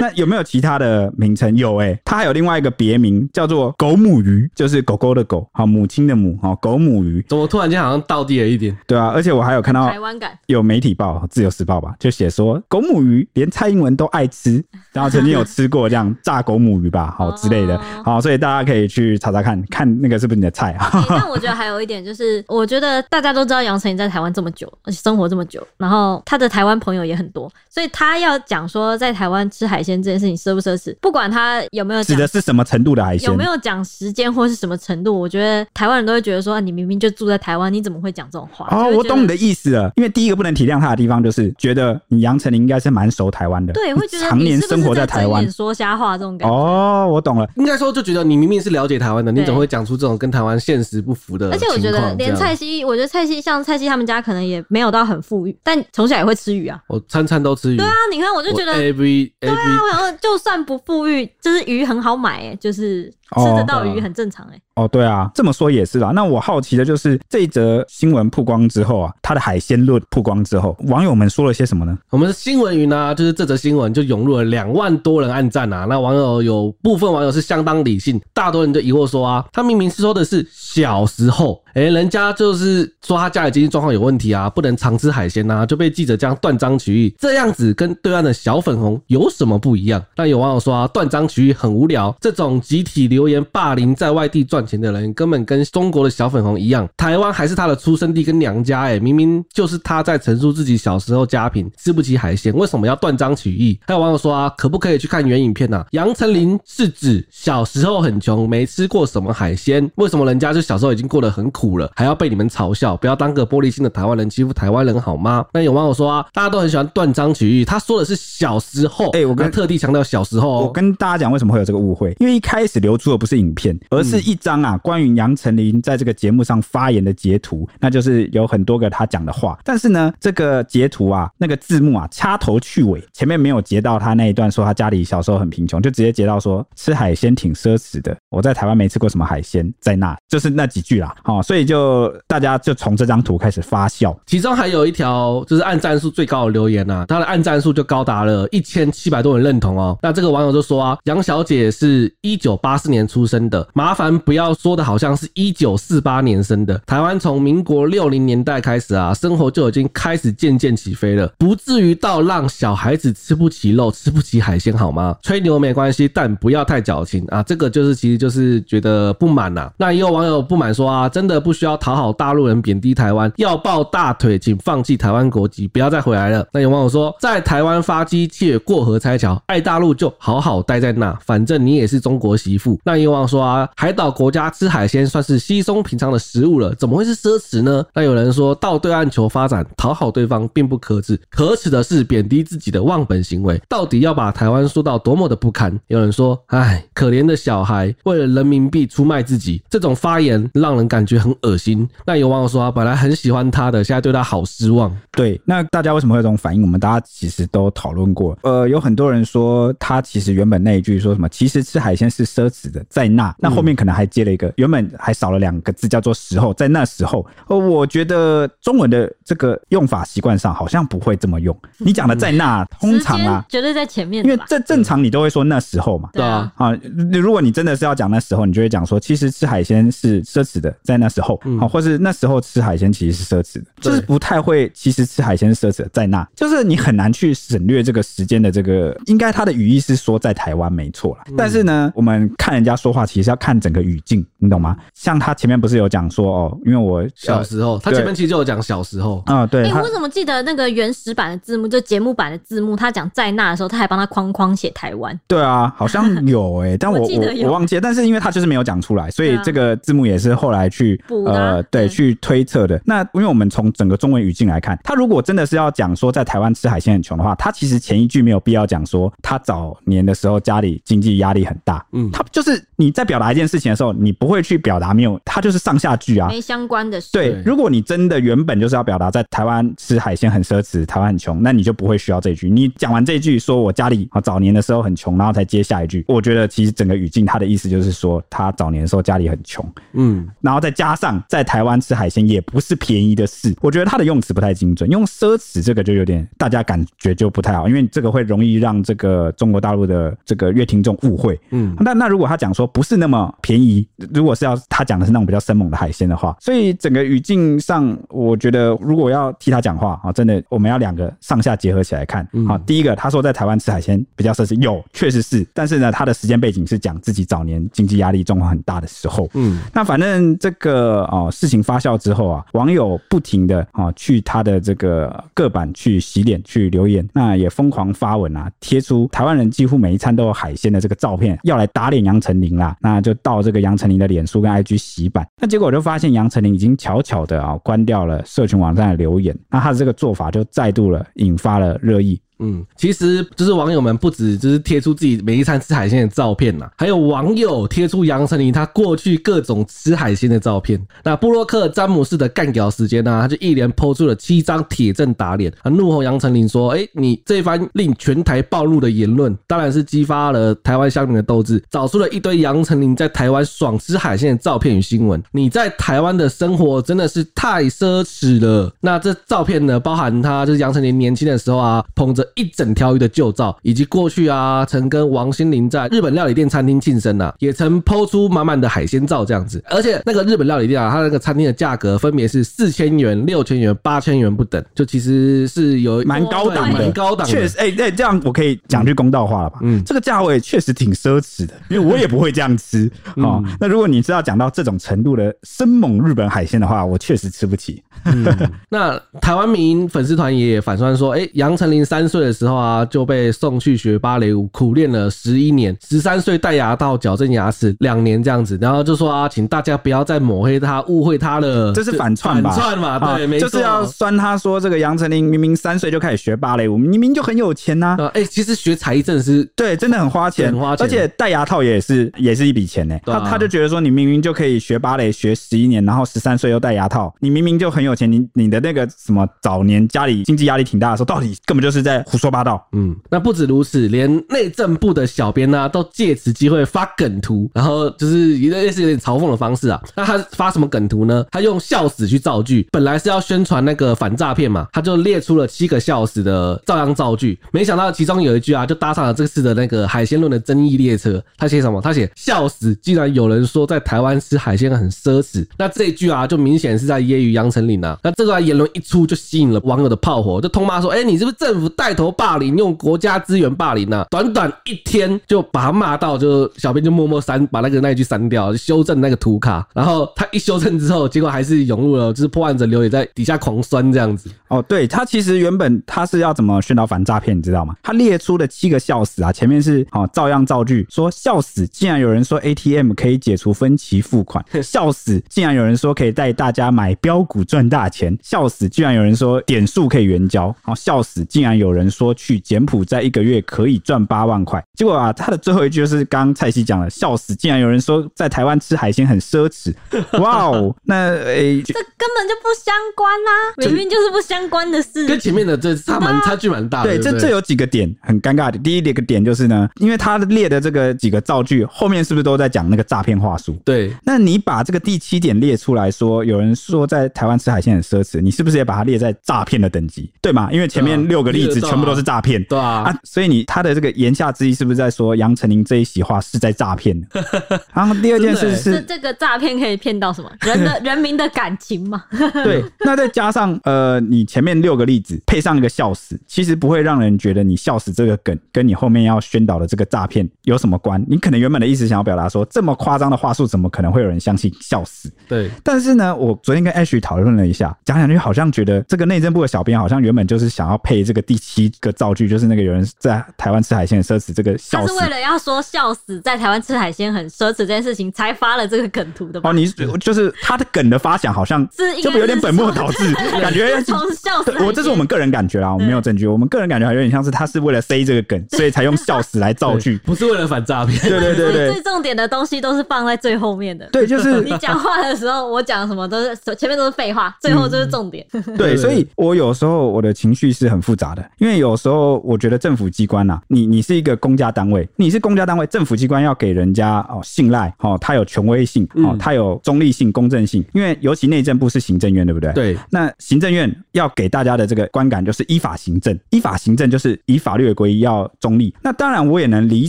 那有没有其他的名称？有哎、欸，它还有另外一个别名叫做狗母鱼，就是狗狗的狗，好，母亲的母，好，狗母鱼。怎么突然间好像倒地了一点？对啊，而且我还有看到台湾感，有媒体报《自由时报》吧，就写说狗母鱼连蔡英文都爱吃。然后曾经有吃过这样炸狗母鱼吧，好之类的，好，所以大家可以去查查看看那个是不是你的菜啊。但我觉得还有一点就是，我觉得大家都知道杨丞琳在台湾这么久，而且生活这么久，然后他的台湾朋友也很多，所以他要讲说在台湾吃海鲜这件事情奢不奢侈，不管他有没有指的是什么程度的海鲜，有没有讲时间或是什么程度，我觉得台湾人都会觉得说，你明明就住在台湾，你怎么会讲这种话？哦，我懂你的意思了，因为第一个不能体谅他的地方就是觉得你杨丞琳应该是蛮熟台湾的，对，会觉得常年生活在台湾。说瞎话这种感觉哦，我懂了。应该说就觉得你明明是了解台湾的，你怎么会讲出这种跟台湾现实不符的？而且我觉得连蔡西，我觉得蔡西像蔡西他们家可能也没有到很富裕，但从小也会吃鱼啊。我餐餐都吃鱼。对啊，你看我就觉得 every 对啊，我想说就算不富裕，就是鱼很好买哎，就是。吃得到鱼很正常哎、欸。哦，对啊，这么说也是啦。那我好奇的就是这一则新闻曝光之后啊，它的海鲜论曝光之后，网友们说了些什么呢？我们的新闻云呢，就是这则新闻就涌入了两万多人按赞啊。那网友有部分网友是相当理性，大多人就疑惑说啊，他明明是说的是小时候，哎，人家就是说他家里经济状况有问题啊，不能常吃海鲜啊，就被记者这样断章取义，这样子跟对岸的小粉红有什么不一样？但有网友说啊，断章取义很无聊，这种集体。留言霸凌在外地赚钱的人，根本跟中国的小粉红一样。台湾还是他的出生地跟娘家，哎，明明就是他在陈述自己小时候家贫，吃不起海鲜，为什么要断章取义？还有网友说啊，可不可以去看原影片啊？杨丞琳是指小时候很穷，没吃过什么海鲜，为什么人家就小时候已经过得很苦了，还要被你们嘲笑？不要当个玻璃心的台湾人欺负台湾人好吗？那有网友说啊，大家都很喜欢断章取义，他说的是小时候，哎，我跟特地强调小时候，我跟大家讲为什么会有这个误会，因为一开始流出。出的不是影片，而是一张啊关于杨丞琳在这个节目上发言的截图，那就是有很多个他讲的话。但是呢，这个截图啊，那个字幕啊，掐头去尾，前面没有截到他那一段说他家里小时候很贫穷，就直接截到说吃海鲜挺奢侈的。我在台湾没吃过什么海鲜，在那就是那几句啦。好，所以就大家就从这张图开始发笑。其中还有一条就是按赞数最高的留言、啊，他的按赞数就高达了一千七百多人认同哦。那这个网友就说啊，杨小姐是一九八四年出生的，麻烦不要说的好像是一九四八年生的。台湾从民国六零年代开始啊，生活就已经开始渐渐起飞了，不至于到让小孩子吃不起肉、吃不起海鲜好吗？吹牛没关系，但不要太矫情啊。这个就是其实就是觉得不满呐、那也有网友不满说啊，真的不需要讨好大陆人，贬低台湾，要抱大腿，请放弃台湾国籍，不要再回来了。那有网友说，在台湾发机却过河拆桥，爱大陆就好好待在那，反正你也是中国媳妇。那有网友说啊，海岛国家吃海鲜算是稀松平常的食物了，怎么会是奢侈呢？那有人说到对岸求发展，讨好对方并不可耻，可耻的是贬低自己的忘本行为。到底要把台湾说到多么的不堪？有人说，哎，可怜的小孩为了人民币出卖自己，这种发言让人感觉很恶心。那有网友说啊，本来很喜欢他的，现在对他好失望。对，那大家为什么会有这种反应？我们大家其实都讨论过。呃，有很多人说他其实原本那一句说什么，其实吃海鲜是奢侈的，在那，那后面可能还接了一个，原本还少了两个字，叫做时候，在那时候。呃，我觉得中文的这个用法习惯上好像不会这么用。你讲的在那，通常啊，绝对在前面，因为这正常你都会说那时候嘛，对啊。啊，如果你真的是要讲那时候，你就会讲说，其实吃海鲜是奢侈的，在那时候，好，或是那时候吃海鲜其实是奢侈的，就是不太会，其实吃海鲜是奢侈的，在那，就是你很难去省略这个时间的这个，应该他的语义是说在台湾没错啦，但是呢，我们看人家说话，其实要看整个语境，你懂吗？像他前面不是有讲说哦，因为我小时候，他前面其实就有讲小时候啊，对。哎，我怎么记得那个原始版的字幕，就节目版的字幕，他讲在那的时候，他还帮他框框写台湾。对啊，好像有哎，但我 我我忘记了，但是因为他就是没有讲出来，所以这个字幕也是后来去呃对去推测的。那因为我们从整个中文语境来看，他如果真的是要讲说在台湾吃海鲜很穷的话，他其实前一句没有必要讲说他早年的时候家里经济压力很大。嗯，他就是你在表达一件事情的时候，你不会去表达没有，他就是上下句啊，没相关的事。对，如果你真的原本就是要表达在台湾吃海鲜很奢侈，台湾很穷，那你就不会需要这一句。你讲完这一句，说我家里啊早年的时候很穷，然后才接下一句。我觉得其实整个语境他的意思就是说他早年的时候家里很穷，嗯，然后再加上在台湾吃海鲜也不是便宜的事。我觉得他的用词不太精准，用奢侈这个就有点大家感觉就不太好，因为这个会容易让这个中国大陆的这个乐听众误会。嗯，那那如果他讲说不是那么便宜，如果是要他讲的是那种比较生猛的海鲜的话，所以整个语境上，我觉得如果要替他讲话啊，真的我们要两个上下结合起来看。好，第一个他说在台湾吃海鲜比较奢侈，有确实是，但是呢，他的时间背景是讲自己早年经济压力状况很大的时候。嗯，那反正这个呃哦事情发酵之后啊，网友不停的啊去他的这个个版去洗脸去留言，那也疯狂发文啊，贴出台湾人几乎每一餐都有海鲜的这个照片，要来打脸杨丞琳啦。那就到这个杨丞琳的脸书跟 IG 洗版，那结果我就发现杨丞琳已经悄悄的啊关掉了社群网站的留言，那他的这个做法就再度了引发了热议。嗯，其实就是网友们不止就是贴出自己每一餐吃海鲜的照片呐，还有网友贴出杨丞琳他过去各种吃海鲜的照片。那布洛克詹姆斯的干屌时间呢，他就一连抛出了七张铁证打脸，啊，怒吼杨丞琳说：“哎，你这番令全台暴怒的言论，当然是激发了台湾乡民的斗志，找出了一堆杨丞琳在台湾爽吃海鲜的照片与新闻。你在台湾的生活真的是太奢侈了。那这照片呢，包含他就是杨丞琳年轻的时候啊，捧着。一整条鱼的旧照，以及过去啊，曾跟王心凌在日本料理店餐厅庆生呐，也曾 po 出满满的海鲜照这样子。而且那个日本料理店啊，它那个餐厅的价格分别是四千元、六千元、八千元不等，就其实是有蛮高档的，蛮高档。确实，哎、欸，哎，这样我可以讲句公道话了吧？嗯，这个价位确实挺奢侈的，因为我也不会这样吃哦。那如果你知道讲到这种程度的生猛日本海鲜的话，我确实吃不起。嗯、那台湾民粉丝团也反酸说，哎、欸，杨丞琳三岁。岁的时候啊，就被送去学芭蕾舞，苦练了十一年。十三岁戴牙套矫正牙齿两年这样子，然后就说啊，请大家不要再抹黑他、误会他了。这是反串吧？反串嘛，对，没错，就是要酸他说这个杨丞琳明明三岁就开始学芭蕾舞，明明就很有钱呐。哎，其实学才艺真的是对，真的很花钱，很花钱，而且戴牙套也是也是一笔钱呢。他他就觉得说，你明明就可以学芭蕾学十一年，然后十三岁又戴牙套，你明明就很有钱，你你的那个什么早年家里经济压力挺大的时候，到底根本就是在胡说八道。嗯，那不止如此，连内政部的小编呢，都借此机会发梗图，然后就是一个类似有点嘲讽的方式啊。那他发什么梗图呢？他用笑死去造句，本来是要宣传那个反诈骗嘛，他就列出了七个笑死的照样造句，没想到其中有一句啊，就搭上了这次的那个海鲜论的争议列车。他写什么？他写笑死，竟然有人说在台湾吃海鲜很奢侈。那这一句啊，就明显是在揶揄杨丞琳啊。那这段言论一出，就吸引了网友的炮火，就痛骂说：“哎，你是不是政府带头霸凌，用国家资源霸凌啊？”短短一天就把他骂到，就小编就默默删，把那个那一句删掉，修正那个图卡。然后他一修正之后，结果还是涌入了，就是破案者刘也在底下狂酸这样子。哦，对，他其实原本他是要怎么宣导反诈骗，你知道吗？他列出了七个笑死啊，前面是哦照样造句，说笑死，竟然有人说 ATM 可以解除分期付款，笑死，竟然有人说可以带大家买标股赚大钱，笑死，居然有人说点数可以援交，好笑死，竟然有人说去柬埔寨一个月可以赚八万块，结果啊，他的最后一句就是刚蔡西讲了，笑死，竟然有人说在台湾吃海鲜很奢侈，哇哦，那诶，欸、这根本就不相关啊，明明就是不相关的事，跟前面的这差蛮差距蛮大的，对，对，这这有几个点很尴尬的，第一个点就是呢，因为他列的这个几个造句后面是不是都在讲那个诈骗话术？对，那你把这个第七点列出来说，有人说在台湾吃海鲜很奢侈，你是不是也把它列在诈骗的等级？对吗？因为前面六个例子全部都是诈骗，对啊，啊，所以你他的这个言下之意是不是在说杨丞琳这一席话是在诈骗？然后第二件事是，这个诈骗可以骗到什么？人的人民的感情嘛？对，那再加上呃，你前面六个例子配上一个笑死，其实不会让人觉得你笑死这个梗跟你后面要宣导的这个诈骗有什么关？你可能原本的意思想要表达说，这么夸张的话术，怎么可能会有人相信笑死？对，但是呢，我昨天跟 Ash 讨论了一下，讲两句好像觉得这个内政部的小编好像原本就是想要配这个第七个造句，就是那个有人在台湾吃海鲜很奢侈，这个笑死，他是为了要说笑死在台湾吃海鲜很奢侈这件事情才发了这个梗图的吧？哦，你就是他的梗的发想好像是就有点本末倒置，感觉从笑死。我这是我们个人感觉啦，我们没有证据，我们个人感觉还有点像是他是为了塞这个梗，所以才用笑死来造句，不是为了反诈骗。对对对对，最重点的东西都是放在最后面的。对，就是你讲话的时候，我讲什么都是前面都是废话，最后就是重点。对，所以我有时候我的情绪是很复杂的，因为有时候我觉得政府机关呐，你你是一个公家单位，你是公家单位，政府机关要给人家哦信赖哦，它有权威性哦，它有中立性、公正性，因为尤其内政部是行政院，对不对？对。那行政院要给大家的这个观感就是依法行政，依法行政就是以法律为归依，要中立。那当然，我也能理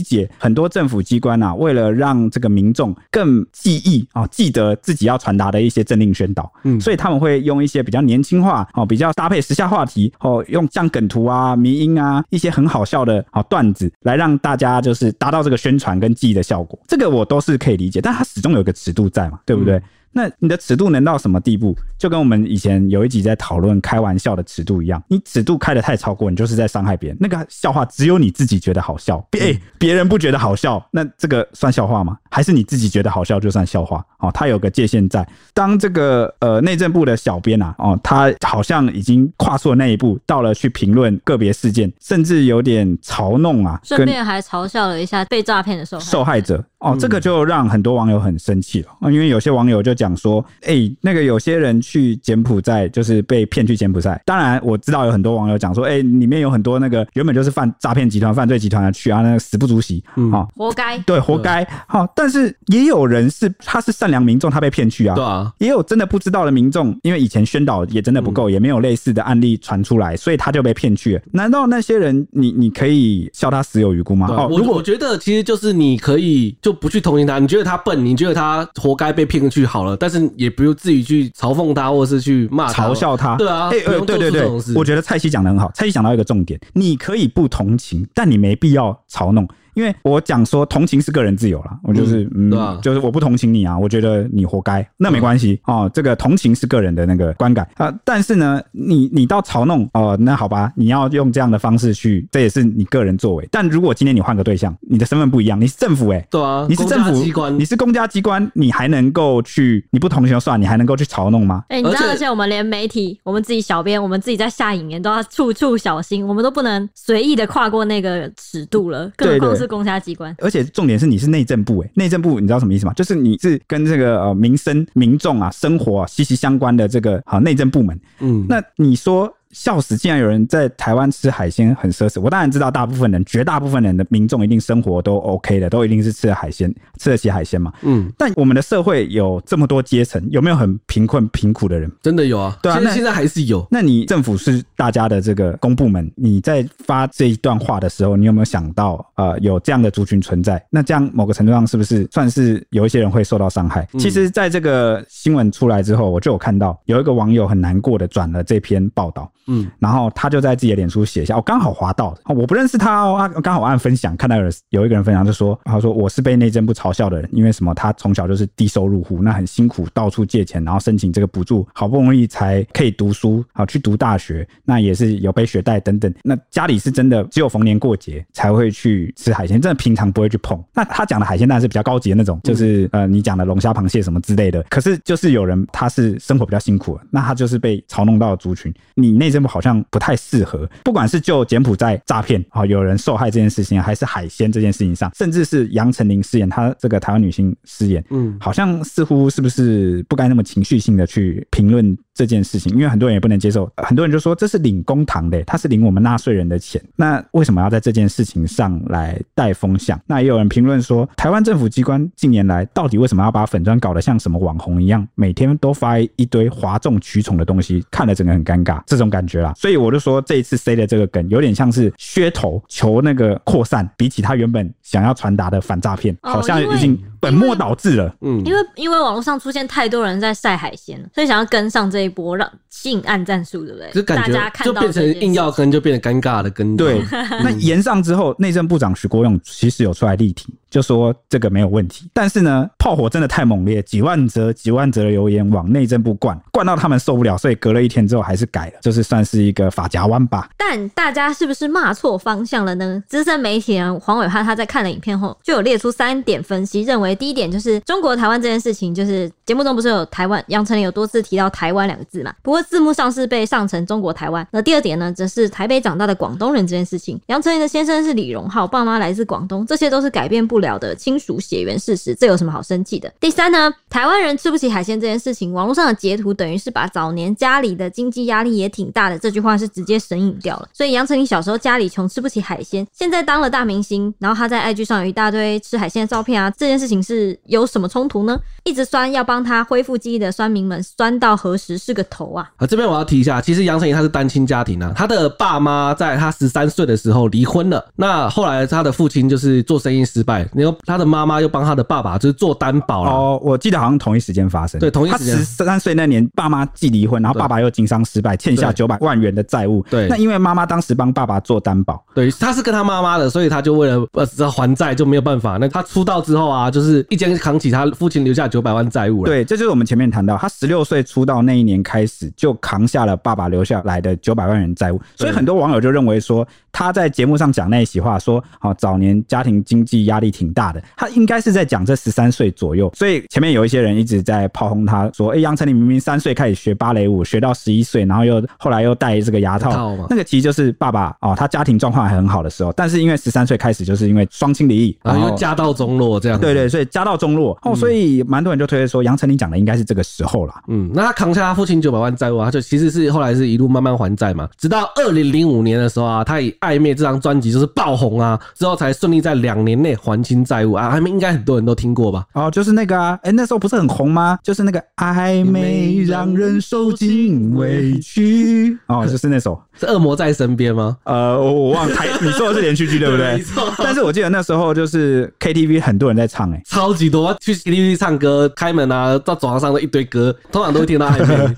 解很多政府机关啊，为了让这个民众更记忆啊，记得自己要传达的一些政令宣导，嗯，所以他们会用一些比较年轻化哦，比较搭配时下话题哦，用像梗图啊、迷音啊一些很好笑的啊段子来让大家就是达到这个宣传跟记忆的效果。这个我都是可以理解，但它始终有个尺度在嘛，对不对？那你的尺度能到什么地步？就跟我们以前有一集在讨论开玩笑的尺度一样，你尺度开的太超过，你就是在伤害别人。那个笑话只有你自己觉得好笑，别别人不觉得好笑，那这个算笑话吗？还是你自己觉得好笑就算笑话？哦，它有个界限在。当这个呃内政部的小编啊，哦，他好像已经跨出了那一步，到了去评论个别事件，甚至有点嘲弄啊，顺便还嘲笑了一下被诈骗的受害受害者。哦，这个就让很多网友很生气了。啊，因为有些网友就讲说，哎、欸，那个有些人去柬埔寨就是被骗去柬埔寨。当然我知道有很多网友讲说，哎、欸，里面有很多那个原本就是犯诈骗集团、犯罪集团的去啊，那个死不足惜，嗯，哦、活该，对，活该。好，但是也有人是他是善良民众，他被骗去啊，对啊，也有真的不知道的民众，因为以前宣导也真的不够，也没有类似的案例传出来，所以他就被骗去了。难道那些人你你可以笑他死有余辜吗？哦，如果我觉得其实就是你可以就不去同情他。你觉得他笨，你觉得他活该被骗去好了，但是也不用自己去嘲讽他，或是去骂他、嘲笑他。对啊，哎、欸，对对对，我觉得蔡西讲的很好。蔡西讲到一个重点，你可以不同情，但你没必要嘲弄。因为我讲说同情是个人自由啦，我就是嗯，就是我不同情你啊，我觉得你活该，那没关系哦。这个同情是个人的那个观感啊，但是呢，你你到嘲弄哦，那好吧，你要用这样的方式去，这也是你个人作为。但如果今天你换个对象，你的身份不一样，你是政府哎、欸，对啊，你是政府机关，你是公家机关，你还能够去，你不同情就算，你还能够去嘲弄吗？哎、欸，你知道，而且而且我们连媒体，我们自己小编，我们自己在下影言都要处处小心，我们都不能随意的跨过那个尺度了，更何况是公家机关。而且重点是你是内政部哎、欸，内政部你知道什么意思吗？就是你是跟这个呃民生民众啊生活啊息息相关的这个好内政部门，嗯，那你说。笑死！竟然有人在台湾吃海鲜很奢侈。我当然知道，大部分人、绝大部分人的民众一定生活都 OK 的，都一定是吃的海鲜，吃得起海鲜嘛。嗯。但我们的社会有这么多阶层，有没有很贫困、贫苦的人？真的有啊。对啊，那现在还是有。那你政府是大家的这个公部门，你在发这一段话的时候，你有没有想到呃有这样的族群存在？那这样某个程度上是不是算是有一些人会受到伤害？嗯。其实，在这个新闻出来之后，我就有看到有一个网友很难过的转了这篇报道。嗯，然后他就在自己的脸书写下，我刚好滑到，我不认识他哦，他刚好按分享，看到有有一个人分享，就说，他说我是被内政部嘲笑的人，因为什么？他从小就是低收入户，那很辛苦，到处借钱，然后申请这个补助，好不容易才可以读书，好去读大学，那也是有背学贷等等，那家里是真的只有逢年过节才会去吃海鲜，真的平常不会去碰。那他讲的海鲜当然是比较高级的那种，就是呃你讲的龙虾、螃蟹什么之类的。可是就是有人他是生活比较辛苦，那他就是被嘲弄到的族群，你内。这部好像不太适合，不管是就柬埔寨诈骗啊，有人受害这件事情，还是海鲜这件事情上，甚至是杨丞琳饰演她这个台湾女性饰演，嗯，好像似乎是不是不该那么情绪性的去评论这件事情？因为很多人也不能接受，很多人就说这是领公堂的，他是领我们纳税人的钱，那为什么要在这件事情上来带风向？那也有人评论说，台湾政府机关近年来到底为什么要把粉砖搞得像什么网红一样，每天都发一堆哗众取宠的东西，看了整个很尴尬，这种感。感觉啦，所以我就说这一次塞的这个梗有点像是噱头求那个扩散，比起他原本想要传达的反诈骗，好像已经本末倒置了。嗯，因为因为网络上出现太多人在晒海鲜，所以想要跟上这一波，让吸引按战术，对不对？就感觉就变成硬要跟，就变得尴尬的跟。对，那延上之后，内政部长徐国勇其实有出来力挺。就说这个没有问题，但是呢，炮火真的太猛烈，几万则、几万则的留言往内政部灌，灌到他们受不了，所以隔了一天之后还是改了，就是算是一个法夹弯吧。但大家是不是骂错方向了呢？资深媒体人黄伟汉他在看了影片后，就有列出三点分析，认为第一点就是中国台湾这件事情，就是节目中不是有台湾杨丞琳有多次提到台湾两个字嘛？不过字幕上是被上成中国台湾。那第二点呢，则是台北长大的广东人这件事情，杨丞琳的先生是李荣浩，爸妈来自广东，这些都是改变不了的亲属血缘事实，这有什么好生气的？第三呢，台湾人吃不起海鲜这件事情，网络上的截图等于是把早年家里的经济压力也挺大的这句话是直接神隐掉了。所以杨丞琳小时候家里穷，吃不起海鲜，现在当了大明星，然后他在 IG 上有一大堆吃海鲜的照片啊，这件事情是有什么冲突呢？一直酸要帮他恢复记忆的酸民们，酸到何时是个头啊？啊，这边我要提一下，其实杨丞琳她是单亲家庭啊，她的爸妈在她十三岁的时候离婚了，那后来她的父亲就是做生意失败，然后她的妈妈又帮她的爸爸就是做担保了。哦，我记得好像同一时间发生。对，同一时间。他十三岁那年，爸妈既离婚，然后爸爸又经商失败，欠下九百万元的债务。对。那因为妈妈当时帮爸爸做担保，对，他是跟他妈妈的，所以他就为了呃还债就没有办法。那他出道之后啊，就是一肩扛起他父亲留下九百万债务了。对，这就是我们前面谈到，他十六岁出道那一年开始就扛下了爸爸留下来的九百万元债务。所以很多网友就认为说，他在节目上讲那一席话，说好早年家庭经济压力挺大的，他应该是在。讲这十三岁左右，所以前面有一些人一直在炮轰他，说：“哎，杨丞琳明明三岁开始学芭蕾舞，学到十一岁，然后又后来又戴这个牙套，那个其实就是爸爸哦，他家庭状况还很好的时候，但是因为十三岁开始，就是因为双亲离异，然后又家道中落这样。对对，所以家道中落哦，所以蛮多人就推测说，杨丞琳讲的应该是这个时候了。嗯，那他扛下他父亲九百万债务，他就其实是后来是一路慢慢还债嘛，直到二零零五年的时候啊，他以《暧昧》这张专辑就是爆红啊，之后才顺利在两年内还清债务啊，暧昧应该很多人都听过吧。哦，就是那个啊，哎、欸，那时候不是很红吗？就是那个暧昧让人受尽委屈。哦，就是那首，是恶魔在身边吗？呃，我我忘了台，你说的是连续剧对不 对？没错。但是我记得那时候就是 KTV 很多人在唱、欸，哎，超级多。去 KTV 唱歌，开门啊，到走廊上的一堆歌，通常都会听到暧昧。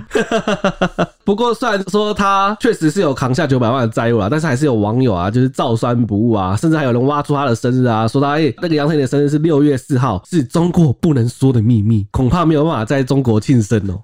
不过虽然说他确实是有扛下九百万的债务啊，但是还是有网友啊，就是照酸不误啊，甚至还有人挖出他的生日啊，说他哎、欸、那个杨丞琳的生日是六月四号，是中国不能说的秘密，恐怕没有办法在中国庆生哦。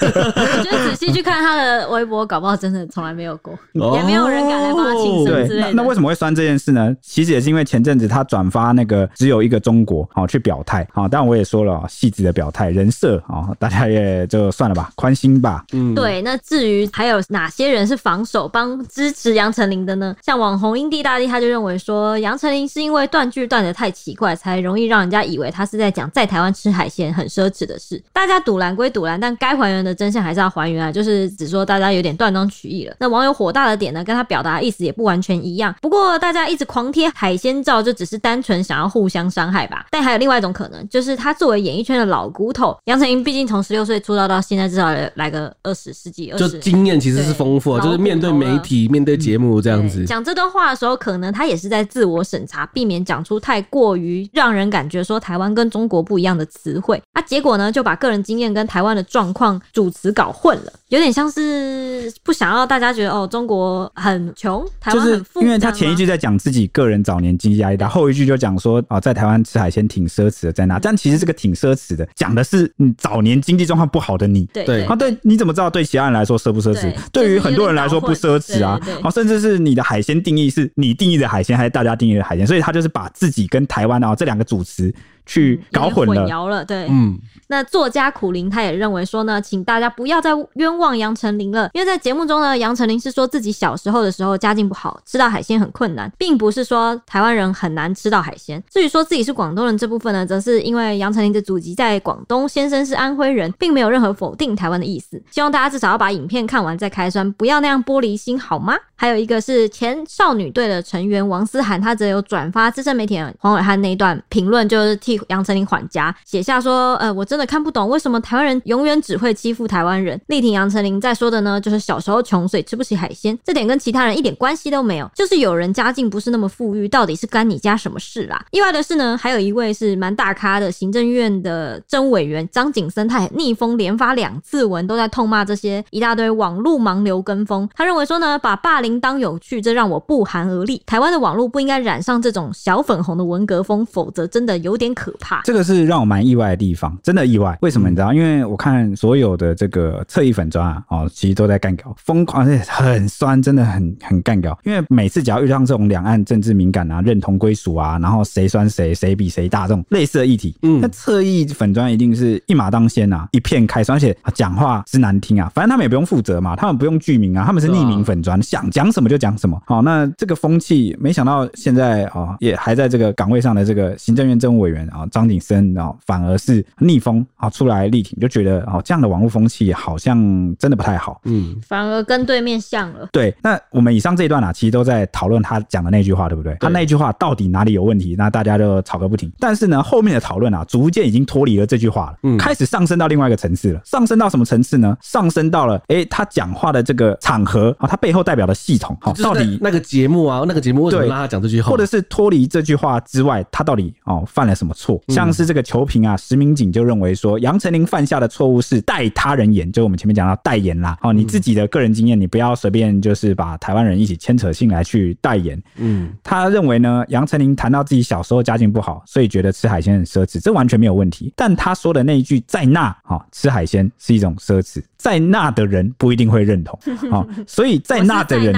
我觉得仔细去看他的微博，搞不好真的从来没有过，也没有人敢来帮他庆生之类那为什么会酸这件事呢？其实也是因为前阵子他转发那个只有一个中国，好去表态，啊，当然我也说了细致的表态人设啊，大家也就算了吧，宽心吧。嗯，对。那至于还有哪些人是防守帮支持杨丞琳的呢？像网红英帝大帝他就认为说，杨丞琳是因为断句断的太奇怪，才容易让人家以为他是在讲在台湾吃海鲜很奢侈的事。大家堵拦归堵拦，但该还原的真相还是要还原啊，就是只说大家有点断章取义了。那网友火大的点呢，跟他表达的意思也不完全一样。不过大家一直狂贴海鲜照，就只是单纯想要互相伤害吧。但还有另外一种可能，就是他作为演艺圈的老骨头，杨丞琳毕竟从十六岁出道到现在，至少来个二十世纪，就经验其实是丰富啊，就是面对媒体、面对节目这样子。讲这段话的时候，可能他也是在自我审查，避免讲出太过于让人感觉说台湾跟中国不一样的词汇。啊，结果呢，就把个人经验跟台湾的状况主词搞混了，有点像是不想要大家觉得哦，中国很穷，台湾很富。因为他前一句在讲自己个人早年经济压力大，后一句就讲说哦，在台湾吃海鲜挺奢侈的，在那。但其实这个挺奢侈的，讲的是你早年经济状况不好的你。对对，啊，对，你怎么知道对其他人来说奢不奢侈？对于很多人来说不奢侈啊。哦，甚至是你的海鲜定义是你定义的海鲜，还是大家定义的海鲜？所以他就是把自己跟台湾啊这两个主词。去搞混了，混淆了，对，嗯，那作家苦苓他也认为说呢，请大家不要再冤枉杨丞琳了，因为在节目中呢，杨丞琳是说自己小时候的时候家境不好，吃到海鲜很困难，并不是说台湾人很难吃到海鲜。至于说自己是广东人这部分呢，则是因为杨丞琳的祖籍在广东，先生是安徽人，并没有任何否定台湾的意思。希望大家至少要把影片看完再开酸，不要那样玻璃心，好吗？还有一个是前少女队的成员王思涵，他则有转发资深媒体人黄伟汉那一段评论，就是替杨丞琳缓颊，写下说：“呃，我真的看不懂为什么台湾人永远只会欺负台湾人。”力挺杨丞琳在说的呢，就是小时候穷，所以吃不起海鲜，这点跟其他人一点关系都没有，就是有人家境不是那么富裕，到底是干你家什么事啦？意外的是呢，还有一位是蛮大咖的行政院的政委员张景森，他逆风连发两次文，都在痛骂这些一大堆网络盲流跟风。他认为说呢，把霸凌当有趣，这让我不寒而栗。台湾的网络不应该染上这种小粉红的文革风，否则真的有点可怕。这个是让我蛮意外的地方，真的意外。为什么你知道？因为我看所有的这个侧翼粉砖啊，哦，其实都在干搞，疯狂，而且很酸，真的很很干搞。因为每次只要遇上这种两岸政治敏感啊、认同归属啊，然后谁酸谁、谁比谁大这种类似的议题，嗯，那侧翼粉砖一定是一马当先啊，一片开酸，而且讲话之难听啊。反正他们也不用负责嘛，他们不用具名啊，他们是匿名粉砖，想讲什么就讲什么。好，那这个风气，没想到现在啊，也还在这个岗位上的这个行政院政务委员啊，张景森啊，反而是逆风啊出来力挺，就觉得哦，这样的网络风气好像真的不太好。嗯，反而跟对面像了。对，那我们以上这一段啊，其实都在讨论他讲的那句话，对不对？他那句话到底哪里有问题？那大家就吵个不停。但是呢，后面的讨论啊，逐渐已经脱离了这句话了，嗯，开始上升到另外一个层次了。上升到什么层次呢？上升到了，哎，他讲话的这个场合啊，他背后代表的系统，好，到底那个节目啊，那个节目为什么让他讲这句话？或者是脱离这句话之外，他到底哦犯了什么错？像是这个球评啊，石明景就认为说，杨丞琳犯下的错误是代他人演，就我们前面讲到代言啦。哦，你自己的个人经验，你不要随便就是把台湾人一起牵扯进来去代言。嗯，他认为呢，杨丞琳谈到自己小时候家境不好，所以觉得吃海鲜很奢侈，这完全没有问题。但他说的那一句在那，哈，吃海鲜是一种奢侈。在那的人不一定会认同，好，所以在那的人，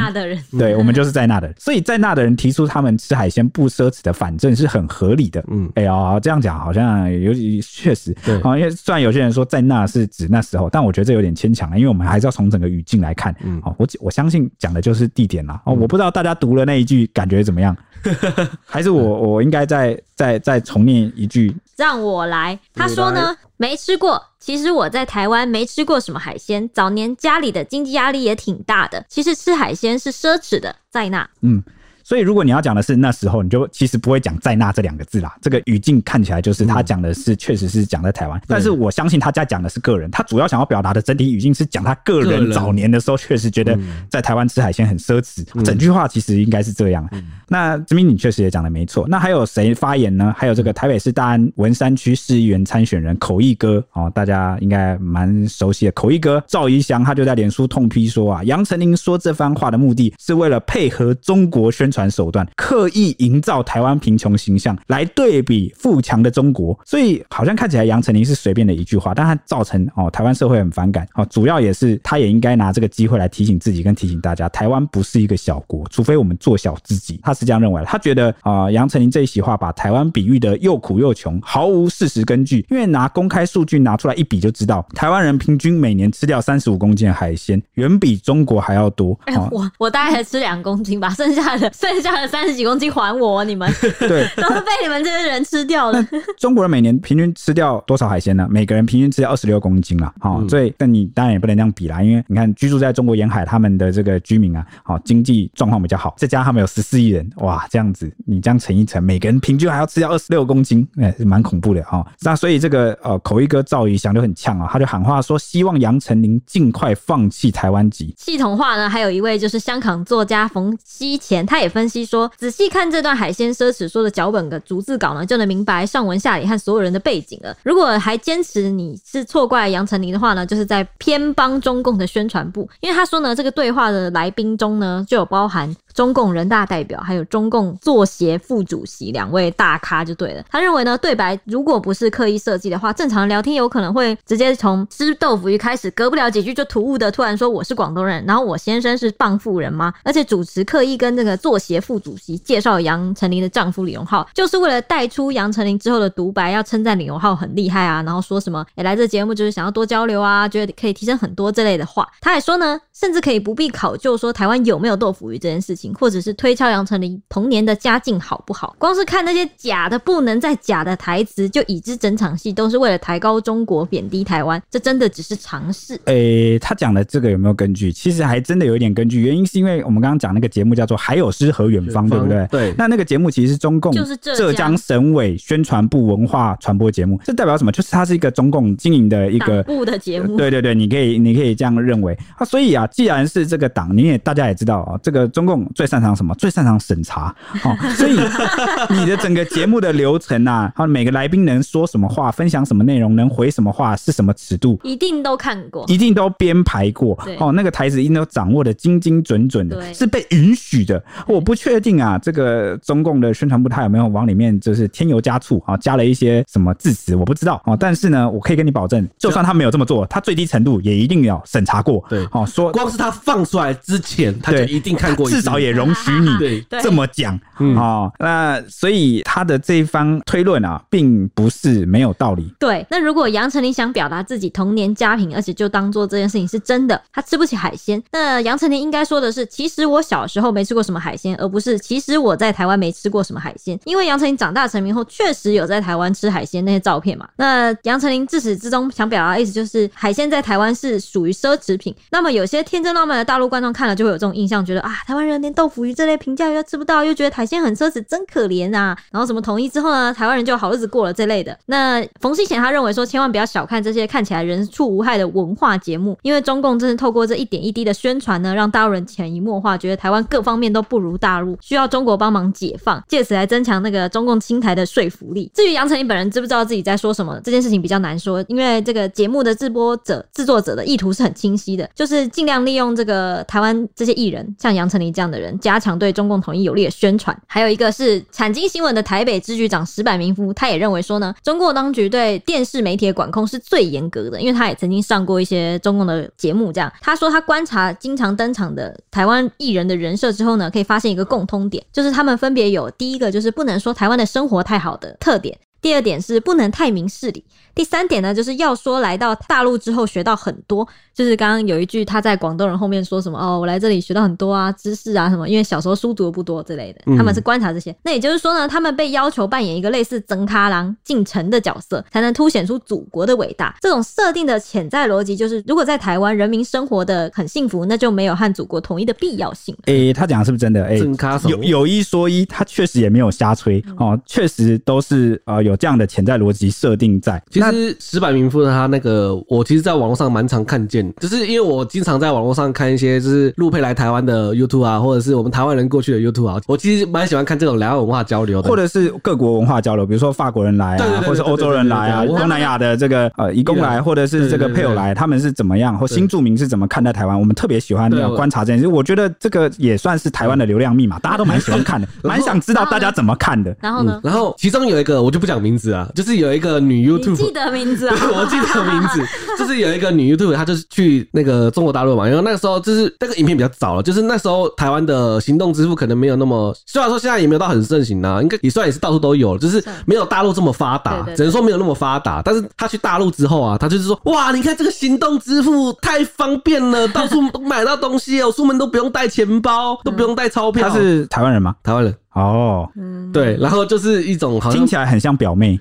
对，我们就是在那的人，所以在那的人提出他们吃海鲜不奢侈的反正是很合理的。嗯，哎呀，这样讲好像有确实，对，因为虽然有些人说在那是指那时候，但我觉得这有点牵强了，因为我们还是要从整个语境来看。嗯，好，我我相信讲的就是地点啦。哦，我不知道大家读了那一句感觉怎么样，还是我我应该再再再重念一句，让我来。他说呢，没吃过。其实我在台湾没吃过什么海鲜，早年家里的经济压力也挺大的。其实吃海鲜是奢侈的，在那。嗯，所以如果你要讲的是那时候，你就其实不会讲在那这两个字啦。这个语境看起来就是他讲的是确实是讲在台湾，但是我相信他家讲的是个人，他主要想要表达的整体语境是讲他个人早年的时候确实觉得在台湾吃海鲜很奢侈。整句话其实应该是这样。那这边你确实也讲的没错。那还有谁发言呢？还有这个台北市大安文山区市议员参选人口译哥哦，大家应该蛮熟悉的。口译哥赵怡翔他就在脸书痛批说啊，杨丞琳说这番话的目的是为了配合中国宣传手段，刻意营造台湾贫穷形象，来对比富强的中国。所以好像看起来杨丞琳是随便的一句话，但他造成哦台湾社会很反感哦，主要也是他也应该拿这个机会来提醒自己跟提醒大家，台湾不是一个小国，除非我们做小自己。他是这样认为，他觉得啊杨丞琳这一席话把台湾比喻的又苦又穷，毫无事实根据，因为拿公开数据拿出来一比就知道，台湾人平均每年吃掉三十五公斤的海鲜，远比中国还要多。我我大概才吃两公斤吧，剩下的剩下的三十几公斤还我，你们对，都是被你们这些人吃掉了。中国人每年平均吃掉多少海鲜呢？每个人平均吃掉二十六公斤了。好、嗯，所以但你当然也不能这样比啦，因为你看居住在中国沿海，他们的这个居民啊，好经济状况比较好，再加上他们有十四亿人，哇，这样子你这样乘一乘，每个人平均还要吃掉二十六公斤，哎，是蛮恐怖的哈。那所以这个呃口译哥赵宇翔就很呛啊，他就喊话说，希望杨丞琳尽快放弃台湾籍。系统化呢，还有一位就是香港作家冯熙乾，他也分析说，仔细看这段海鲜奢侈说的脚本的逐字稿呢，就能明白上文下理和所有人的背景了。如果还坚持你是错怪杨丞琳的话呢，就是在偏帮中共的宣传部，因为他说呢，这个对话的来宾中呢，就有包含。中共人大代表还有中共作协副主席两位大咖就对了。他认为呢，对白如果不是刻意设计的话，正常聊天有可能会直接从吃豆腐鱼开始，隔不了几句就突兀的突然说我是广东人，然后我先生是傍富人吗？而且主持刻意跟这个作协副主席介绍杨丞琳的丈夫李荣浩，就是为了带出杨丞琳之后的独白，要称赞李荣浩很厉害啊，然后说什么也、来这节目就是想要多交流啊，觉得可以提升很多这类的话。他还说呢，甚至可以不必考究说台湾有没有豆腐鱼这件事情。或者是推敲杨丞琳童年的家境好不好？光是看那些假的不能再假的台词，就已知整场戏都是为了抬高中国、贬低台湾。这真的只是尝试。诶、欸，他讲的这个有没有根据？其实还真的有一点根据。原因是因为我们刚刚讲那个节目叫做《还有诗和远方》，对不对？对。那那个节目其实是中共就是浙江省委宣传部文化传播节目。这代表什么？就是它是一个中共经营的一个部的节目。对对对，你可以你可以这样认为啊。所以啊，既然是这个党，你也大家也知道啊，这个中共最擅长什么？最擅长审查，哦，所以 你的整个节目的流程啊，好，每个来宾能说什么话，分享什么内容，能回什么话，是什么尺度，一定都看过，一定都编排过，哦，那个台词一定都掌握的精精准准的，是被允许的。我不确定啊，这个中共的宣传部他有没有往里面就是添油加醋啊，加了一些什么字词，我不知道。哦。但是呢，我可以跟你保证，就算他没有这么做，他最低程度也一定要审查过。对，哦，说光是他放出来之前，他就一定看过，至少也容许你。对，这么讲，嗯，哦，那所以他的这一方推论啊，并不是没有道理。对，那如果杨丞琳想表达自己童年家贫，而且就当做这件事情是真的，他吃不起海鲜，那杨丞琳应该说的是，其实我小时候没吃过什么海鲜，而不是其实我在台湾没吃过什么海鲜。因为杨丞琳长大成名后，确实有在台湾吃海鲜那些照片嘛。那杨丞琳自始至终想表达的意思就是，海鲜在台湾是属于奢侈品。那么有些天真浪漫的大陆观众看了就会有这种印象，觉得啊，台湾人连豆腐鱼这类平价又吃不到，又觉得海鲜很奢侈，真可怜啊！然后什么统一之后呢，台湾人就好日子过了这类的。那冯熙干他认为说，千万不要小看这些看起来人畜无害的文化节目，因为中共正是透过这一点一滴的宣传呢，让大陆人潜移默化觉得台湾各方面都不如大陆，需要中国帮忙解放，借此来增强那个中共青台的说服力。至于杨丞琳本人知不知道自己在说什么，这件事情比较难说，因为这个节目的制播者、制作者的意图是很清晰的，就是尽量利用这个台湾这些艺人，像杨丞琳这样的人，加强对中共统一有利的宣传，还有一个是产经新闻的台北支局长石柏明夫，他也认为说呢，中共当局对电视媒体的管控是最严格的，因为他也曾经上过一些中共的节目。这样，他说他观察经常登场的台湾艺人的人设之后呢，可以发现一个共通点，就是他们分别有第一个就是不能说台湾的生活太好的特点，第二点是不能太明事理。第三点呢，就是要说来到大陆之后学到很多，就是刚刚有一句他在广东人后面说什么哦，我来这里学到很多啊，知识啊什么，因为小时候书读的不多之类的，他们是观察这些。嗯、那也就是说呢，他们被要求扮演一个类似曾卡郎进城的角色，才能凸显出祖国的伟大。这种设定的潜在逻辑就是，如果在台湾人民生活的很幸福，那就没有和祖国统一的必要性。诶、欸，他讲的是不是真的？诶、欸，有有一说一，他确实也没有瞎吹、嗯、哦，确实都是呃有这样的潜在逻辑设定在。其实石柏明夫的他那个，我其实在网络上蛮常看见，就是因为我经常在网络上看一些就是陆配来台湾的 YouTube 啊，或者是我们台湾人过去的 YouTube 啊，我其实蛮喜欢看这种两岸文化交流的，或者是各国文化交流，比如说法国人来啊，或者是欧洲人来啊，东南亚的这个呃移工来，或者是这个配偶来，他们是怎么样，或新住民是怎么看待台湾？我们特别喜欢要观察这件事，我觉得这个也算是台湾的流量密码，大家都蛮喜欢看的，蛮想知道大家怎么看的。然后呢？然后其中有一个我就不讲名字啊，就是有一个女 YouTube，记得名字啊。我记得名字，就是有一个女 YouTuber，她就是去那个中国大陆嘛，因为那个时候就是那个影片比较早了，就是那时候台湾的行动支付可能没有那么，虽然说现在也没有到很盛行啊，应该也算也是到处都有，就是没有大陆这么发达，只能说没有那么发达。但是她去大陆之后啊，她就是说，哇，你看这个行动支付太方便了，到处都买到东西，哦出门都不用带钱包，都不用带钞票。她是台湾人吗？台湾人。哦，对，然后就是一种好像听起来很像表妹。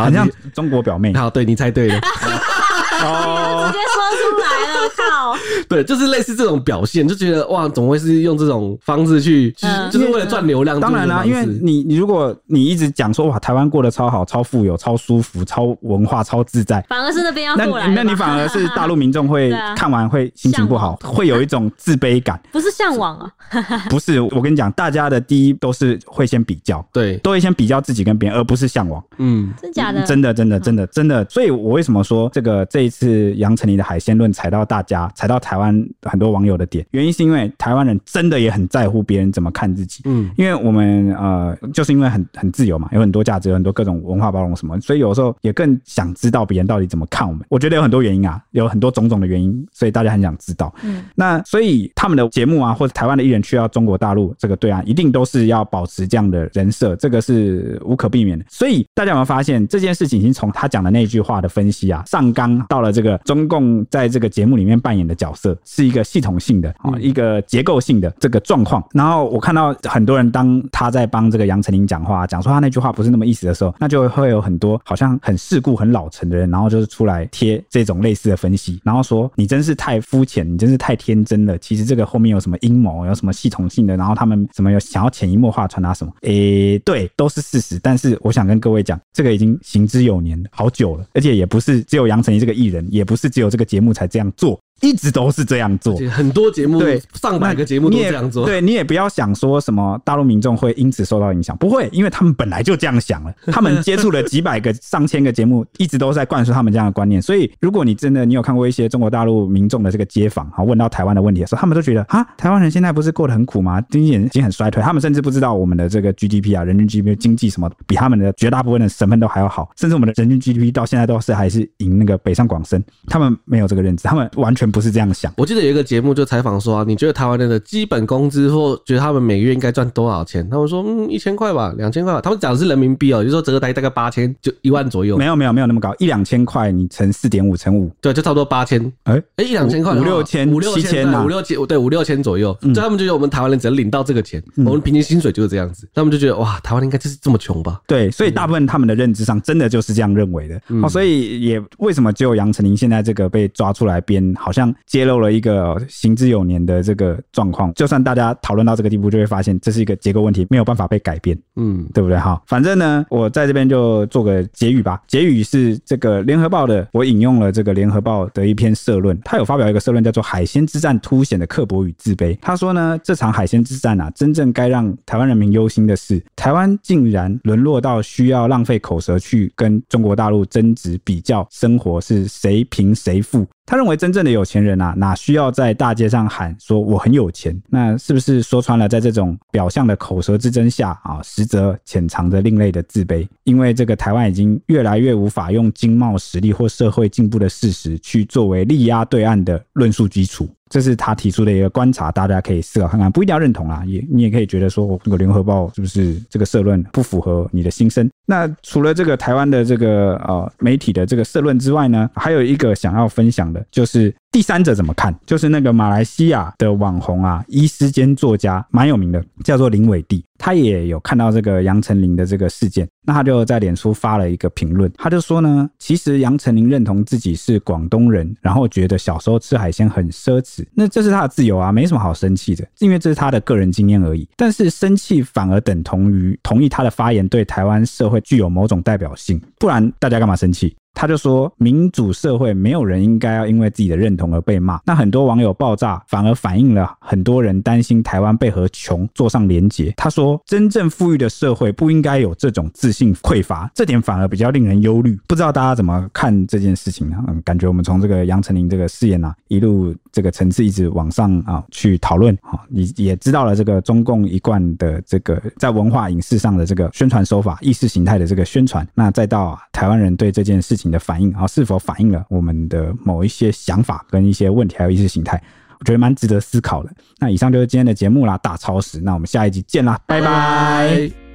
好像中国表妹，好，对，你猜对了。哦，直接说出来了，靠！对，就是类似这种表现，就觉得哇，怎么会是用这种方式去，嗯、就是为了赚流量。当然啦、啊，因为你你如果你一直讲说哇，台湾过得超好、超富有、超舒服、超文化、超自在，反而是那边要过来那，那你反而是 大陆民众会看完会心情不好，啊、会有一种自卑感。不是向往啊，不是。我跟你讲，大家的第一都是会先比较，对，都会先比较自己跟别人，而不是向往。嗯，真假的？真的，真的，真的，真的。所以我为什么说这个这一次杨丞琳的海鲜论踩到大家，踩到台湾很多网友的点，原因是因为台湾人真的也很在乎别人怎么看自己。嗯，因为我们呃，就是因为很很自由嘛，有很多价值，有很多各种文化包容什么，所以有时候也更想知道别人到底怎么看我们。我觉得有很多原因啊，有很多种种的原因，所以大家很想知道。嗯，那所以他们的节目啊，或者台湾的艺人去到中国大陆这个对岸，一定都是要保持这样的人设，这个是无可避免的。所以大家有没有发现这件事情已经从他讲的那句话的分析啊，上纲到了这个中共在这个节目里面扮演的角色，是一个系统性的啊，一个结构性的这个状况。然后我看到很多人当他在帮这个杨丞琳讲话，讲说他那句话不是那么意思的时候，那就会有很多好像很世故、很老成的人，然后就是出来贴这种类似的分析，然后说你真是太肤浅，你真是太天真了。其实这个后面有什么阴谋，有什么系统性的，然后他们什么有想要潜移默化传达什么？诶，对，都是事实。但是我想跟各位讲，这个已经行之有年了，好久了，而且也不是只有杨丞琳这个艺人，也不是只有这个节目才这样做。一直都是这样做，很多节目对上百个节目都这样做。对，你也不要想说什么大陆民众会因此受到影响，不会，因为他们本来就这样想了。他们接触了几百个、上千个节目，一直都在灌输他们这样的观念。所以，如果你真的你有看过一些中国大陆民众的这个街访，啊问到台湾的问题的时候，他们都觉得啊，台湾人现在不是过得很苦吗？经济已经很衰退，他们甚至不知道我们的这个 GDP 啊，人均 GDP 经济什么比他们的绝大部分的省份都还要好，甚至我们的人均 GDP 到现在都是还是赢那个北上广深。他们没有这个认知，他们完全不是这样想。我记得有一个节目就采访说啊，你觉得台湾人的基本工资或觉得他们每个月应该赚多少钱？他们说嗯，一千块吧，两千块吧。他们讲的是人民币哦，就是说折合大概大概八千，就一万左右。没有没有没有那么高，一两千块你乘四点五乘五，对，就差不多八千。哎哎，一两千块，五六千，五六千，五六千，对，五六千左右。所以他们就觉得我们台湾人只能领到这个钱，我们平均薪水就是这样子。他们就觉得哇，台湾人应该就是这么穷吧？对，所以大部分他们的认知上真的就是这样认为的。哦，所以也为什么只有杨丞琳现在这个被抓出来编，好像揭露了一个行。之有年的这个状况，就算大家讨论到这个地步，就会发现这是一个结构问题，没有办法被改变，嗯，对不对？哈，反正呢，我在这边就做个结语吧。结语是这个联合报的，我引用了这个联合报的一篇社论，他有发表一个社论，叫做《海鲜之战凸显的刻薄与自卑》。他说呢，这场海鲜之战啊，真正该让台湾人民忧心的是，台湾竟然沦落到需要浪费口舌去跟中国大陆争执比较生活是谁贫谁富。他认为真正的有钱人啊，哪需要在大街上喊说我很有钱？那是不是说穿了，在这种表象的口舌之争下啊，实则潜藏着另类的自卑？因为这个台湾已经越来越无法用经贸实力或社会进步的事实去作为力压对岸的论述基础。这是他提出的一个观察，大家可以思考看看，不一定要认同啊，也你也可以觉得说，我这个联合报是不是这个社论不符合你的心声？那除了这个台湾的这个呃媒体的这个社论之外呢，还有一个想要分享的就是。第三者怎么看？就是那个马来西亚的网红啊，医师兼作家，蛮有名的，叫做林伟地。他也有看到这个杨丞琳的这个事件，那他就在脸书发了一个评论，他就说呢，其实杨丞琳认同自己是广东人，然后觉得小时候吃海鲜很奢侈，那这是他的自由啊，没什么好生气的，因为这是他的个人经验而已。但是生气反而等同于同意他的发言对台湾社会具有某种代表性，不然大家干嘛生气？他就说，民主社会没有人应该要因为自己的认同而被骂。那很多网友爆炸，反而反映了很多人担心台湾被和穷做上连结。他说，真正富裕的社会不应该有这种自信匮乏，这点反而比较令人忧虑。不知道大家怎么看这件事情呢？嗯，感觉我们从这个杨丞琳这个事件啊，一路这个层次一直往上啊去讨论啊，也也知道了这个中共一贯的这个在文化影视上的这个宣传手法，意识形态的这个宣传。那再到，台湾人对这件事情的反应啊，是否反映了我们的某一些想法跟一些问题，还有意识形态，我觉得蛮值得思考的。那以上就是今天的节目啦，大超时。那我们下一集见啦，拜拜。